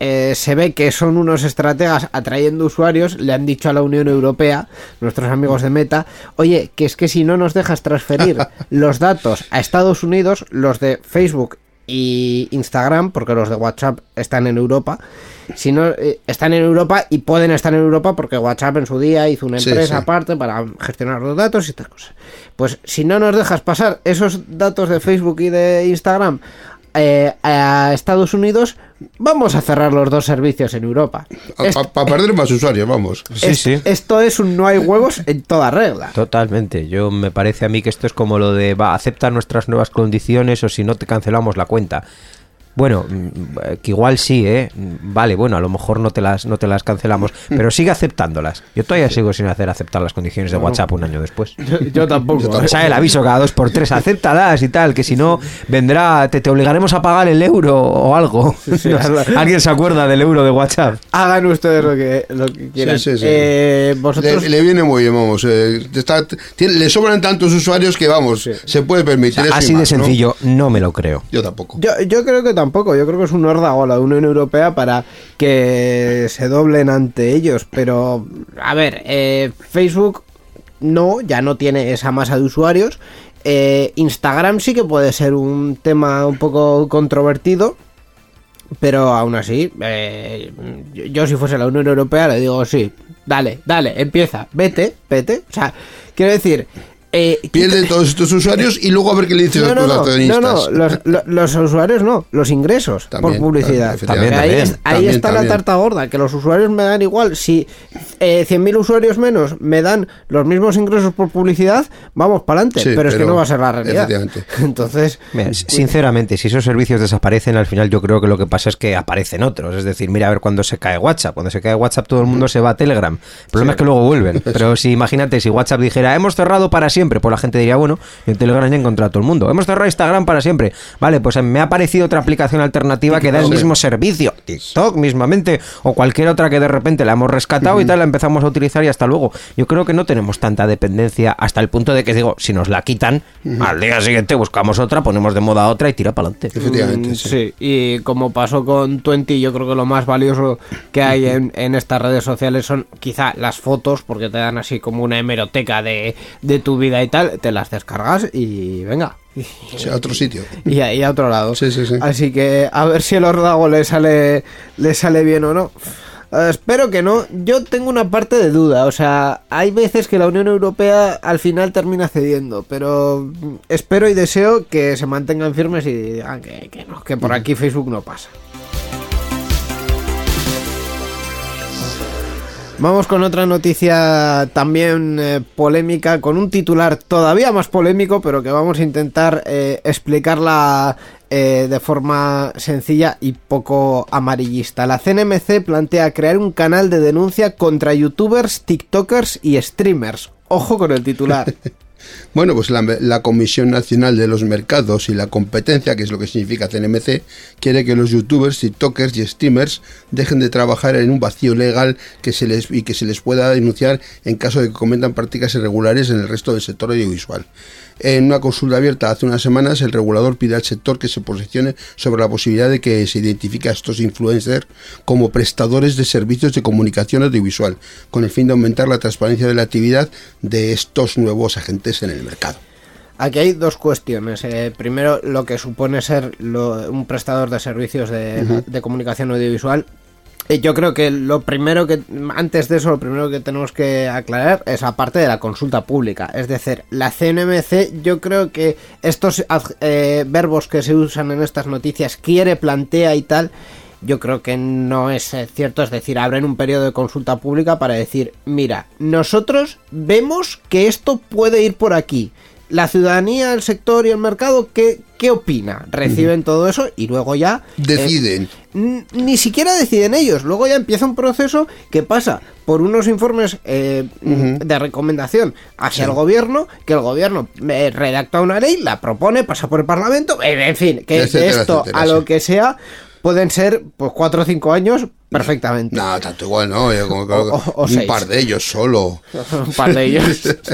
eh, se ve que son unos estrategas atrayendo usuarios, le han dicho a la Unión Europea, nuestros amigos de Meta, oye, que es que si no nos dejas transferir los datos a Estados Unidos, los de Facebook y Instagram, porque los de WhatsApp están en Europa, si no eh, están en Europa y pueden estar en Europa porque WhatsApp en su día hizo una Sí, empresa sí. aparte para gestionar los datos y estas cosas. Pues si no nos dejas pasar esos datos de Facebook y de Instagram eh, a Estados Unidos, vamos a cerrar los dos servicios en Europa. Para perder más usuarios, vamos. Sí. Esto es un no hay huevos en toda regla. Totalmente. Yo me parece a mí que esto es como lo de va, acepta nuestras nuevas condiciones o si no te cancelamos la cuenta. Bueno, mm, eh, que igual sí, ¿eh? Mm, Vale, bueno, a lo mejor no te las, no te las cancelamos, pero sigue aceptándolas. Yo todavía sigo sin hacer aceptar las condiciones de WhatsApp un año después. Yo, yo tampoco. Me sale el aviso cada dos por tres, acéptalas y tal, que si no vendrá, te, te obligaremos a pagar el euro o algo. sí. ¿Alguien se acuerda del euro de WhatsApp? Hagan ustedes lo que, lo que quieran. Sí, sí, sí. Eh, vosotros... Le, le viene muy bien, vamos. eh, está- tiene- le sobran tantos usuarios que, vamos, se puede permitir eso y Así de sencillo, no me lo creo. Yo tampoco. Yo, yo creo que tampoco, yo creo que es un órdago a la Unión Europea para que se doblen ante ellos, pero a ver, eh, Facebook no, ya no tiene esa masa de usuarios, Eh, Instagram sí que puede ser un tema un poco controvertido, pero aún así, eh, yo, yo si fuese la Unión Europea le digo sí, dale, dale, empieza, vete, vete, o sea, quiero decir... Eh, Pierde todos estos usuarios y luego a ver qué le dicen no, los no, no, no, los, lo- los usuarios no, los ingresos También, por publicidad. también, ahí También, es- ahí también, está también. la tarta gorda, que los usuarios me dan igual. Si eh, 100.000 usuarios menos me dan los mismos ingresos por publicidad, vamos para adelante. Sí, pero es que no va a ser la realidad. Entonces, Mira, sinceramente, si esos servicios desaparecen, al final yo creo que lo que pasa es que aparecen otros. Es decir, mira a ver cuando se cae WhatsApp. Cuando se cae WhatsApp todo el mundo se va a Telegram. El problema es que luego vuelven. Pero si imagínate, si WhatsApp dijera, hemos cerrado para siempre, pues la gente diría, bueno, en Telegram ya encontrado a todo el mundo. Hemos cerrado Instagram para siempre. Vale, pues me ha aparecido otra aplicación alternativa que da el Sí. mismo servicio. TikTok mismamente. O cualquier otra que de repente la hemos rescatado y tal, la empezamos a utilizar y hasta luego. Yo creo que no tenemos tanta dependencia hasta el punto de que digo, si nos la quitan, al día siguiente buscamos otra, ponemos de moda otra y tira para adelante. Efectivamente, mm, sí. sí. Y como pasó con Twenty, yo creo que lo más valioso que hay en, en estas redes sociales son quizá las fotos, porque te dan así como una hemeroteca de, de tu vida y tal, te las descargas y venga. Sí, a otro sitio. y a, y a otro lado. Sí, sí, sí. Así que a ver si el órdago le sale, le sale bien o no. Eh, espero que no. Yo tengo una parte de duda. O sea, hay veces que la Unión Europea al final termina cediendo. Pero espero y deseo que se mantengan firmes y digan que, que no, que por aquí Facebook no pasa. Vamos con otra noticia también eh, polémica, con un titular todavía más polémico, pero que vamos a intentar eh, explicarla eh, de forma sencilla y poco amarillista. La CNMC plantea crear un canal de denuncia contra youtubers, tiktokers y streamers. Ojo con el titular. Bueno, pues la, Comisión Nacional de los Mercados y la Competencia, que es lo que significa CNMC, quiere que los youtubers, tiktokers y streamers dejen de trabajar en un vacío legal que se les, y que se les pueda denunciar en caso de que cometan prácticas irregulares en el resto del sector audiovisual. En una consulta abierta hace unas semanas, el regulador pide al sector que se posicione sobre la posibilidad de que se identifique a estos influencers como prestadores de servicios de comunicación audiovisual, con el fin de aumentar la transparencia de la actividad de estos nuevos agentes en el mercado. Aquí hay dos cuestiones. Eh, primero, lo que supone ser lo- un prestador de servicios de, de comunicación audiovisual. Eh, Yo creo que lo primero que, antes de eso, lo primero que tenemos que aclarar es la parte de la consulta pública. Es decir, la CNMC, yo creo que estos eh, verbos que se usan en estas noticias, quiere, plantea y tal, yo creo que no es eh, cierto. Es decir, abren un periodo de consulta pública para decir, mira, nosotros vemos que esto puede ir por aquí. La ciudadanía, el sector y el mercado, ¿qué, qué opina? Reciben todo eso y luego ya... eh, Deciden. N- ni siquiera deciden ellos. Luego ya empieza un proceso que pasa por unos informes eh, de recomendación hacia el gobierno, que el gobierno eh, redacta una ley, la propone, pasa por el Parlamento, eh, en fin, que Etcétera, esto etcétera, a lo que sea pueden ser pues cuatro o cinco años perfectamente. No, tanto igual, ¿no? Yo como- O- o- o un seis. par de ellos solo. un par de ellos.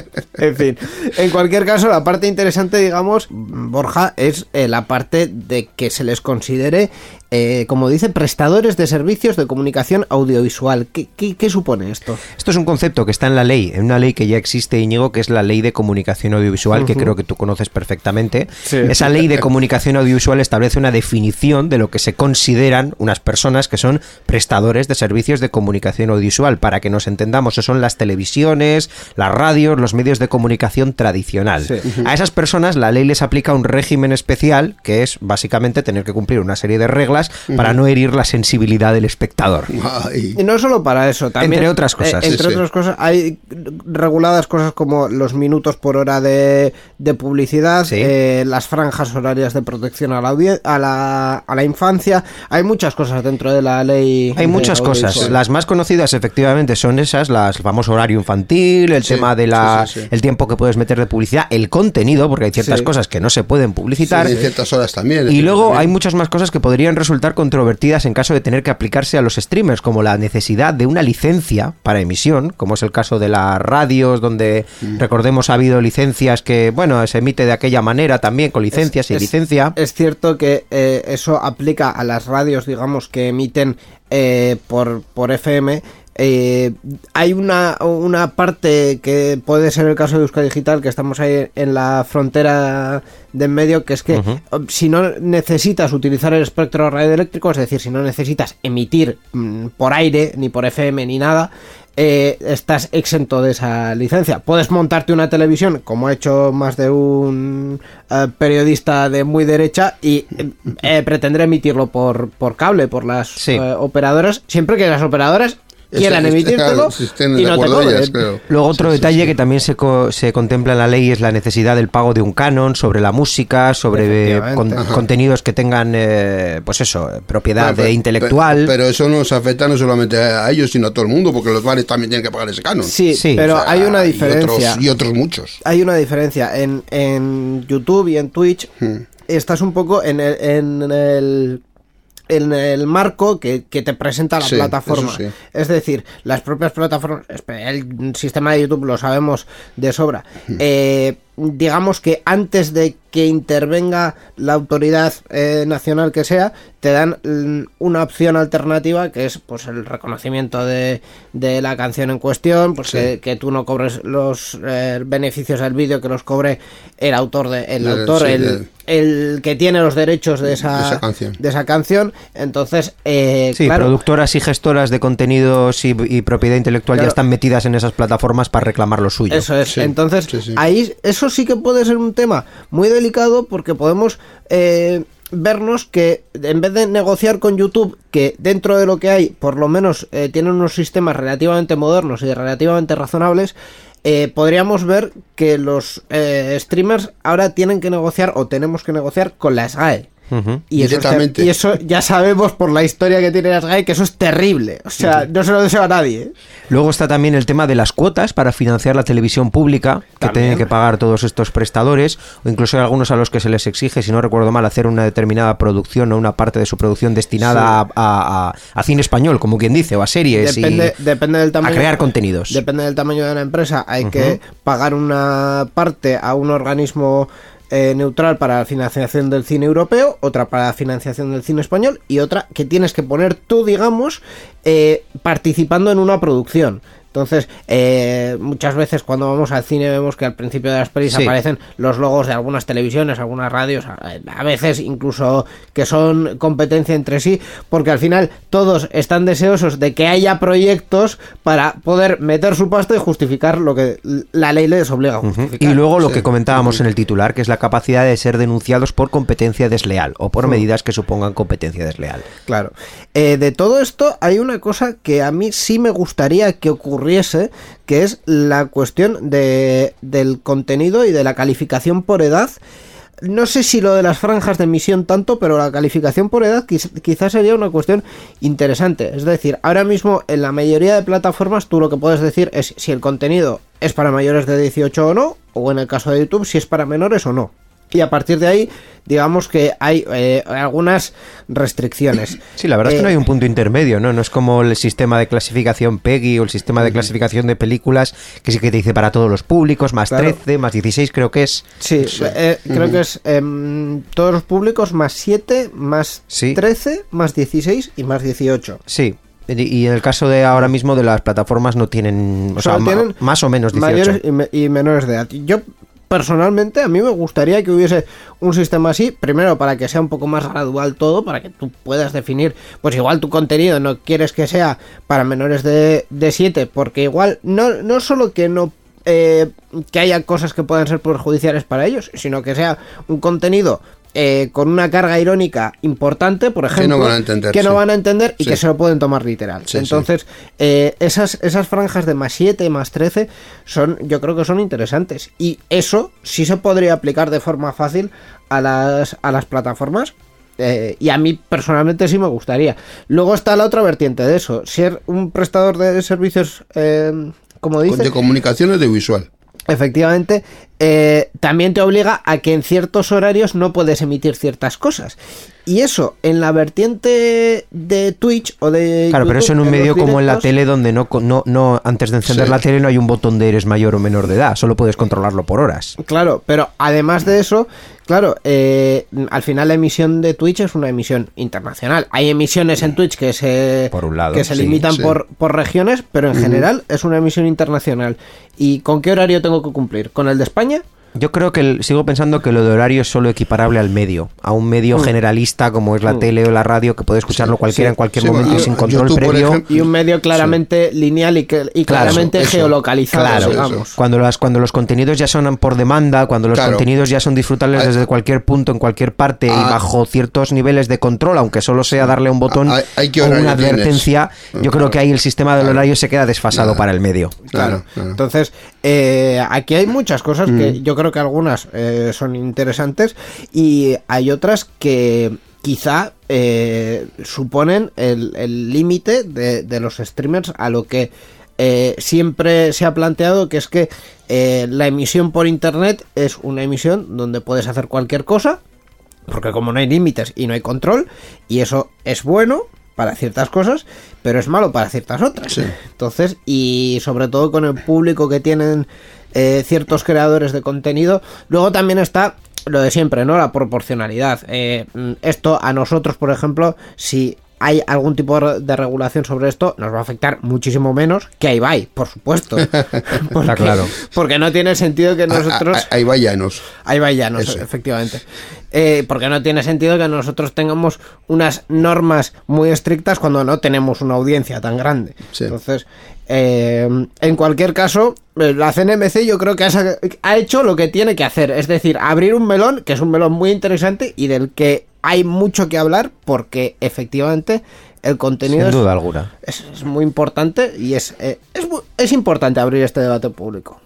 en fin, en cualquier caso, la parte interesante, digamos, Borja, es eh, la parte de que se les considere, eh, como dice, prestadores de servicios de comunicación audiovisual. ¿Qué, qué- qué supone esto? Esto es un concepto que está en la ley, en una ley que ya existe, Íñigo, que es la ley de comunicación audiovisual, que creo que tú conoces perfectamente. Sí. Esa ley de comunicación audiovisual establece una definición de lo que se consideran unas personas que son prestadores de servicios de comunicación audiovisual. Para que nos entendamos, eso son las televisiones, las radios, los medios de comunicación tradicional. Sí. A esas personas la ley les aplica un régimen especial, que es básicamente tener que cumplir una serie de reglas para no herir la sensibilidad del espectador. Ay. Y no solo para eso, también. Entre otras cosas. eh, entre Sí, sí. otras cosas, hay reguladas cosas como los minutos por hora de, de publicidad, Sí. eh, las franjas horarias de protección a la, a, la, a la infancia. Hay muchas cosas dentro de la ley. Hay muchas cosas. Las más conocidas efectivamente son esas, las el famoso horario infantil, el Sí, tema de la sí, sí, sí. el tiempo que puedes meter de publicidad, el contenido, porque hay ciertas Sí. cosas que no se pueden publicitar. Sí, ciertas horas también. Y luego también. hay muchas más cosas que podrían resultar controvertidas en caso de tener que aplicarse a los streamers, como la necesidad de una licencia para emisión, como es el caso de las radios, donde Mm. recordemos ha habido licencias que, bueno, se emite de aquella manera también, con licencias y Es- licencia. Es cierto que eh, eso aplica a las radios, digamos, que emiten eh, por, por FM. Eh, hay una, una parte que puede ser el caso de Euskadi Digital, que estamos ahí en la frontera de en medio, que es que Ujú. si no necesitas utilizar el espectro radioeléctrico, es decir, si no necesitas emitir mm, por aire, ni por FM, ni nada, eh, estás exento de esa licencia. Puedes montarte una televisión, como ha hecho más de un eh, periodista de muy derecha, y eh, eh, pretender emitirlo por, por cable, por las Sí. operadoras, siempre que las operadoras quieran emitírtelo si estén y no te acuerdo cobren. ellas, claro. Luego otro Sí, detalle sí. que también se, co- se contempla en la ley es la necesidad del pago de un canon sobre la música, sobre contenidos que tengan, eh, pues eso, eh, propiedad Bueno, pero- de intelectual. Pero, pero eso nos afecta no solamente a ellos, sino a todo el mundo, porque los bares también tienen que pagar ese canon. Sí, Sí. pero O sea, hay una y diferencia. otros- Y otros, muchos. hay una diferencia. En, en YouTube y en Twitch Hmm. estás un poco en el, en el, en el marco que, que te presenta la Sí, plataforma. sí. Es decir, las propias plataformas, el sistema de YouTube lo sabemos de sobra. Hmm. Eh, digamos que antes de que intervenga la autoridad eh, nacional que sea, te dan mm, una opción alternativa que es pues el reconocimiento de, de la canción en cuestión, pues Sí. que, que tú no cobres los eh, beneficios del vídeo, que los cobre el autor de, el El- autor, sí, el, el- el que tiene los derechos de esa, De esa canción. de esa canción. Entonces, eh, Sí, claro, productoras y gestoras de contenidos y, y propiedad intelectual Claro. ya están metidas en esas plataformas para reclamar lo suyo. Eso es. Sí, Entonces, sí, sí. ahí eso sí que puede ser un tema muy delicado porque podemos eh, vernos que en vez de negociar con YouTube, que dentro de lo que hay, por lo menos eh, tienen unos sistemas relativamente modernos y relativamente razonables, eh, podríamos ver que los eh, streamers ahora tienen que negociar o tenemos que negociar con la SGAE. Y eso, es y eso ya sabemos por la historia que tiene Sky que eso es terrible. O sea, no se lo deseo a nadie. ¿eh? Luego está también el tema de las cuotas para financiar la televisión pública, que También. tienen que pagar todos estos prestadores, o incluso hay algunos a los que se les exige, si no recuerdo mal, hacer una determinada producción o una parte de su producción destinada a, a- a- a cine español, como quien dice, o a series, y Depende, depende del a tamaño. crear contenidos. Depende del tamaño de la empresa. Hay que pagar una parte a un organismo eh, neutral para la financiación del cine europeo, otra para la financiación del cine español y otra que tienes que poner tú, digamos, eh, participando en una producción. Entonces, eh, muchas veces cuando vamos al cine vemos que al principio de las pelis Sí. aparecen los logos de algunas televisiones, algunas radios, a, veces incluso que son competencia entre sí, porque al final todos están deseosos de que haya proyectos para poder meter su pasta y justificar lo que la ley les obliga a. Y luego lo Sí. que comentábamos en el titular, que es la capacidad de ser denunciados por competencia desleal o por medidas que supongan competencia desleal. Claro. Eh, de todo esto hay una cosa que a mí sí me gustaría que que es la cuestión de, del contenido y de la calificación por edad. No sé si lo de las franjas de emisión tanto, pero la calificación por edad quiz- quizás sería una cuestión interesante. Es decir, ahora mismo en la mayoría de plataformas tú lo que puedes decir es si el contenido es para mayores de 18 o no, o en el caso de YouTube si es para menores o no. Y a partir de ahí, digamos que hay eh, algunas restricciones. Sí, la verdad es que Eh, no hay un punto intermedio, ¿no? No es como el sistema de clasificación PEGI o el sistema de clasificación de películas que sí que te dice para todos los públicos, más Claro. 13, más 16 creo que es. Sí, eh, creo que es em, todos los públicos más 7, más Sí. 13, más 16 y más 18. Sí. Y en el caso de ahora mismo de las plataformas no tienen, o sea, tienen más o menos 18. Mayores y, me- y menores de edad. Yo, personalmente, a mí me gustaría que hubiese un sistema así, primero para que sea un poco más gradual todo, para que tú puedas definir, pues igual tu contenido no quieres que sea para menores de, de 7, porque igual no, no solo que no... eh, que haya cosas que puedan ser perjudiciales para ellos, sino que sea un contenido eh, con una carga irónica importante, por ejemplo, no van a entender, que no van a entender y Sí. que se lo pueden tomar literal. Sí. Entonces, eh, esas, esas franjas de más 7, más 13, son, yo creo que son interesantes. Y eso sí se podría aplicar de forma fácil a las, a las plataformas. eh, y a mí personalmente sí me gustaría. Luego está la otra vertiente de eso. Ser un prestador de servicios, eh, como dice, de comunicación audiovisual. Efectivamente, eh, también te obliga a que en ciertos horarios no puedes emitir ciertas cosas. Y eso, en la vertiente de Twitch o de. Claro, pero eso en un medio como en la tele donde no, no, no antes de encender Sí. la tele no hay un botón de eres mayor o menor de edad, solo puedes controlarlo por horas. Claro, pero además de eso, claro, eh, al final la emisión de Twitch es una emisión internacional. Hay emisiones en Twitch que se, Por un lado, que se sí, limitan sí. Por, por regiones, pero en general es una emisión internacional. ¿Y con qué horario tengo que cumplir? ¿Con el de España? Yo creo que el- sigo pensando que lo de horario es solo equiparable al medio, a un medio generalista como es la tele o la radio que puede escucharlo cualquiera sí. en cualquier Sí, momento bueno, sin control YouTube, previo. ejemplo, Y un medio claramente lineal y, que, y Claro, claramente eso, geolocalizado, Claro, digamos. cuando las cuando los contenidos ya son por demanda, cuando los Claro. contenidos ya son disfrutables Hay- desde cualquier punto, en cualquier parte y Ah. bajo ciertos niveles de control, aunque solo sea darle un botón Hay- hay que o una tienes. advertencia, yo creo que ahí el sistema del horario se queda desfasado Claro. para el medio. Claro. claro. Entonces, eh, aquí hay muchas cosas Mm. que yo creo que algunas eh, son interesantes y hay otras que quizá eh, suponen el el límite de, de los streamers a lo que eh, siempre se ha planteado que es que la emisión por internet es una emisión donde puedes hacer cualquier cosa porque como no hay límites y no hay control y eso es bueno para ciertas cosas pero es malo para ciertas otras. Sí. entonces y sobre todo con el público que tienen eh, ciertos creadores de contenido luego también está lo de siempre no la proporcionalidad. Eh, mm, esto a nosotros por ejemplo si hay algún tipo de regulación sobre esto, nos va a afectar muchísimo menos que a Ibai, por supuesto. Porque, claro. Porque no tiene sentido que nosotros... ah, Ahí vayanos. Ahí vayanos, Eso. efectivamente. Eh, porque no tiene sentido que nosotros tengamos unas normas muy estrictas cuando no tenemos una audiencia tan grande. Sí. Entonces, eh, en cualquier caso, eh, la CNMC yo creo que ha hecho lo que tiene que hacer. Es decir, abrir un melón, que es un melón muy interesante y del que hay mucho que hablar porque efectivamente el contenido Sin es, duda alguna. es- es muy importante y es, eh, es, es importante abrir este debate público.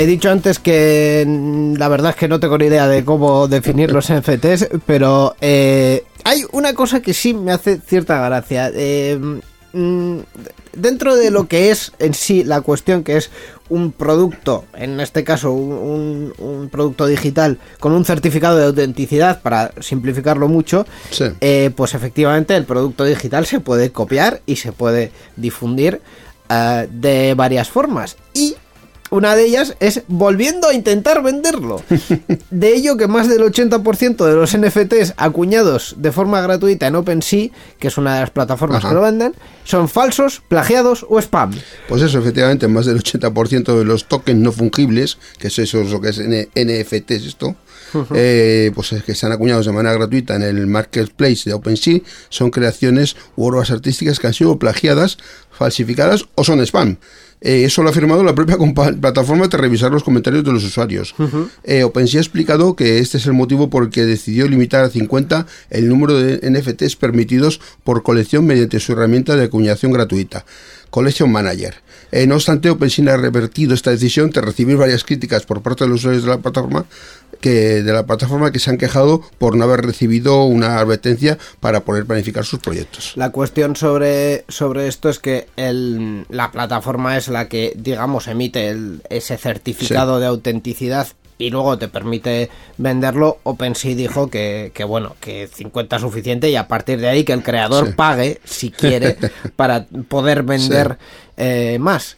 He dicho antes que mm, la verdad es que no tengo ni idea de cómo definir los NFTs, pero eh, hay una cosa que sí me hace cierta gracia. Eh, mm, dentro de lo que es en sí la cuestión que es un producto, en este caso un, un- un producto digital con un certificado de autenticidad, para simplificarlo mucho, Sí. eh, pues efectivamente el producto digital se puede copiar y se puede difundir de varias formas. Y una de ellas es volviendo a intentar venderlo. De ello que más del 80% de los NFTs acuñados de forma gratuita en OpenSea, que es una de las plataformas Ajá. que lo venden, son falsos, plagiados o spam. Pues eso, efectivamente, más del 80% de los tokens no fungibles, que es eso es lo que es N- NFT, es esto, eh, pues es que están acuñados de manera gratuita en el marketplace de OpenSea, son creaciones u obras artísticas que han sido plagiadas, falsificadas o son spam. Eh, eso lo ha afirmado la propia plataforma tras revisar los comentarios de los usuarios. Eh, OpenSea ha explicado que este es el motivo por el que decidió limitar a 50 el número de NFTs permitidos por colección mediante su herramienta de acuñación gratuita, Collection Manager. Eh, no obstante, OpenSea ha revertido esta decisión tras recibir varias críticas por parte de los usuarios de la plataforma que de la plataforma que se han quejado por no haber recibido una advertencia para poder planificar sus proyectos. La cuestión sobre, sobre esto es que el, la plataforma es la que, digamos, emite el- ese certificado de autenticidad y luego te permite venderlo. OpenSea dijo que, que, bueno, que 50 es suficiente y a partir de ahí que el creador Sí. pague, si quiere, para poder vender eh, más.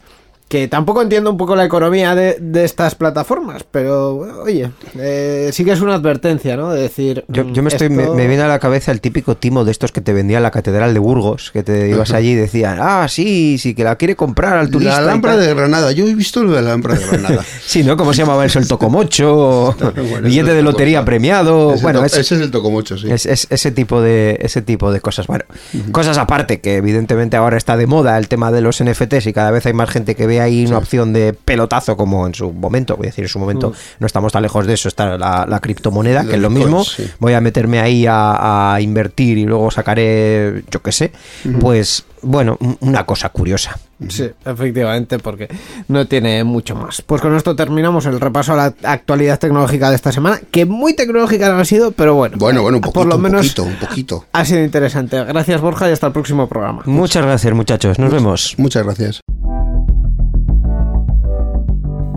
Que tampoco entiendo un poco la economía de, de estas plataformas, pero bueno, oye, eh, sí que es una advertencia, ¿no? De decir. Yo, yo me estoy me, esto- me viene a la cabeza el típico timo de estos que te vendía en la catedral de Burgos, que te ibas allí y decían, ah, sí, sí, que la quiere comprar al turista. La lámpara tal". de Granada, yo he visto lo de la lámpara de Granada. Sí, ¿no? ¿Cómo se llamaba eso? El tocomocho, Bueno, billete de lotería cosa. premiado. Ese, bueno, ese es el tocomocho, sí. es- es- ese tipo de ese tipo de cosas. Bueno, cosas aparte que evidentemente ahora está de moda el tema de los NFTs y cada vez hay más gente que ve ahí una opción de pelotazo como en su momento, voy a decir en su momento, no estamos tan lejos de eso, está la, la criptomoneda, que es lo mismo. sí. Voy a meterme ahí a, a invertir y luego sacaré, yo qué sé, pues bueno, un- una cosa curiosa. Sí, efectivamente, porque no tiene mucho más. Pues con esto terminamos el repaso a la actualidad tecnológica de esta semana, que muy tecnológica no ha sido, pero bueno. Bueno, bueno, un poquito, por lo un menos poquito, un poquito. ha sido interesante. Gracias Borja y hasta el próximo programa. Muchas gracias, muchachos. Nos vemos. Muchas gracias.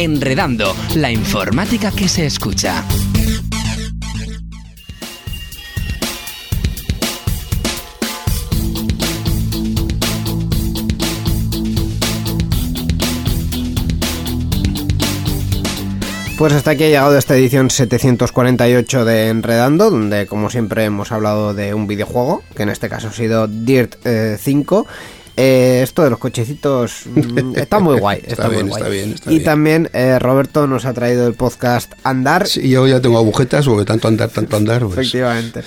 Enredando, la informática que se escucha. Pues hasta aquí ha llegado esta edición 748 de Enredando, donde como siempre hemos hablado de un videojuego, que en este caso ha sido Dirt eh, 5. Eh, esto de los cochecitos mm, está muy guay. Está, Está muy bien, guay. está bien, está y bien. también eh, Roberto nos ha traído el podcast Andar. Sí, yo ya tengo agujetas, porque tanto andar, tanto andar. Pues, Efectivamente.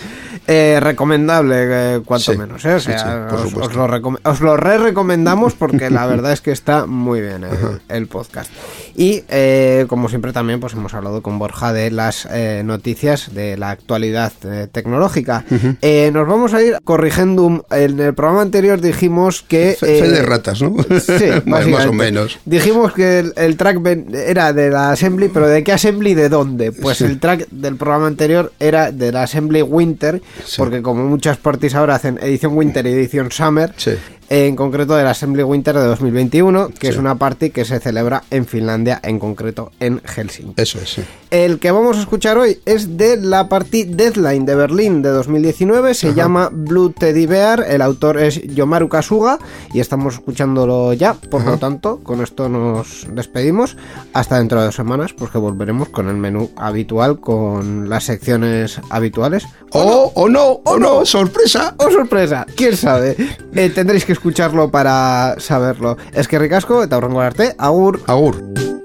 Eh, recomendable, cuanto Sí, menos. ¿eh? O sea, sí, os, lo os lo re recomendamos porque la verdad es que está muy bien el podcast. Y eh, como siempre también pues hemos hablado con Borja de las eh, noticias de la actualidad eh, tecnológica. Eh, nos vamos a ir corrigendum. En el programa anterior dijimos que... eh, de ratas, ¿no? Sí, más, o menos. Dijimos que el, el track era de la Assembly, pero ¿de qué Assembly de dónde? Pues Sí. el track del programa anterior era de la Assembly Winter, Sí. porque como muchas parties ahora hacen edición Winter y edición Summer, Sí. En concreto de la Assembly Winter de 2021, que Sí. es una party que se celebra en Finlandia, en concreto en Helsinki. Eso es, sí. El que vamos a escuchar hoy es de la party Deadline de Berlín de 2019, se llama Blue Teddy Bear, el autor es Yomaru Kasuga y estamos escuchándolo ya, por lo tanto, con esto nos despedimos hasta dentro de dos semanas, pues que volveremos con el menú habitual, con las secciones habituales. O, o no, o no, sorpresa. ¡Oh, sorpresa! ¿Quién sabe? Eh, tendréis que escucharlo para saberlo. Es que ricasco, hurrengo arte, agur. Agur.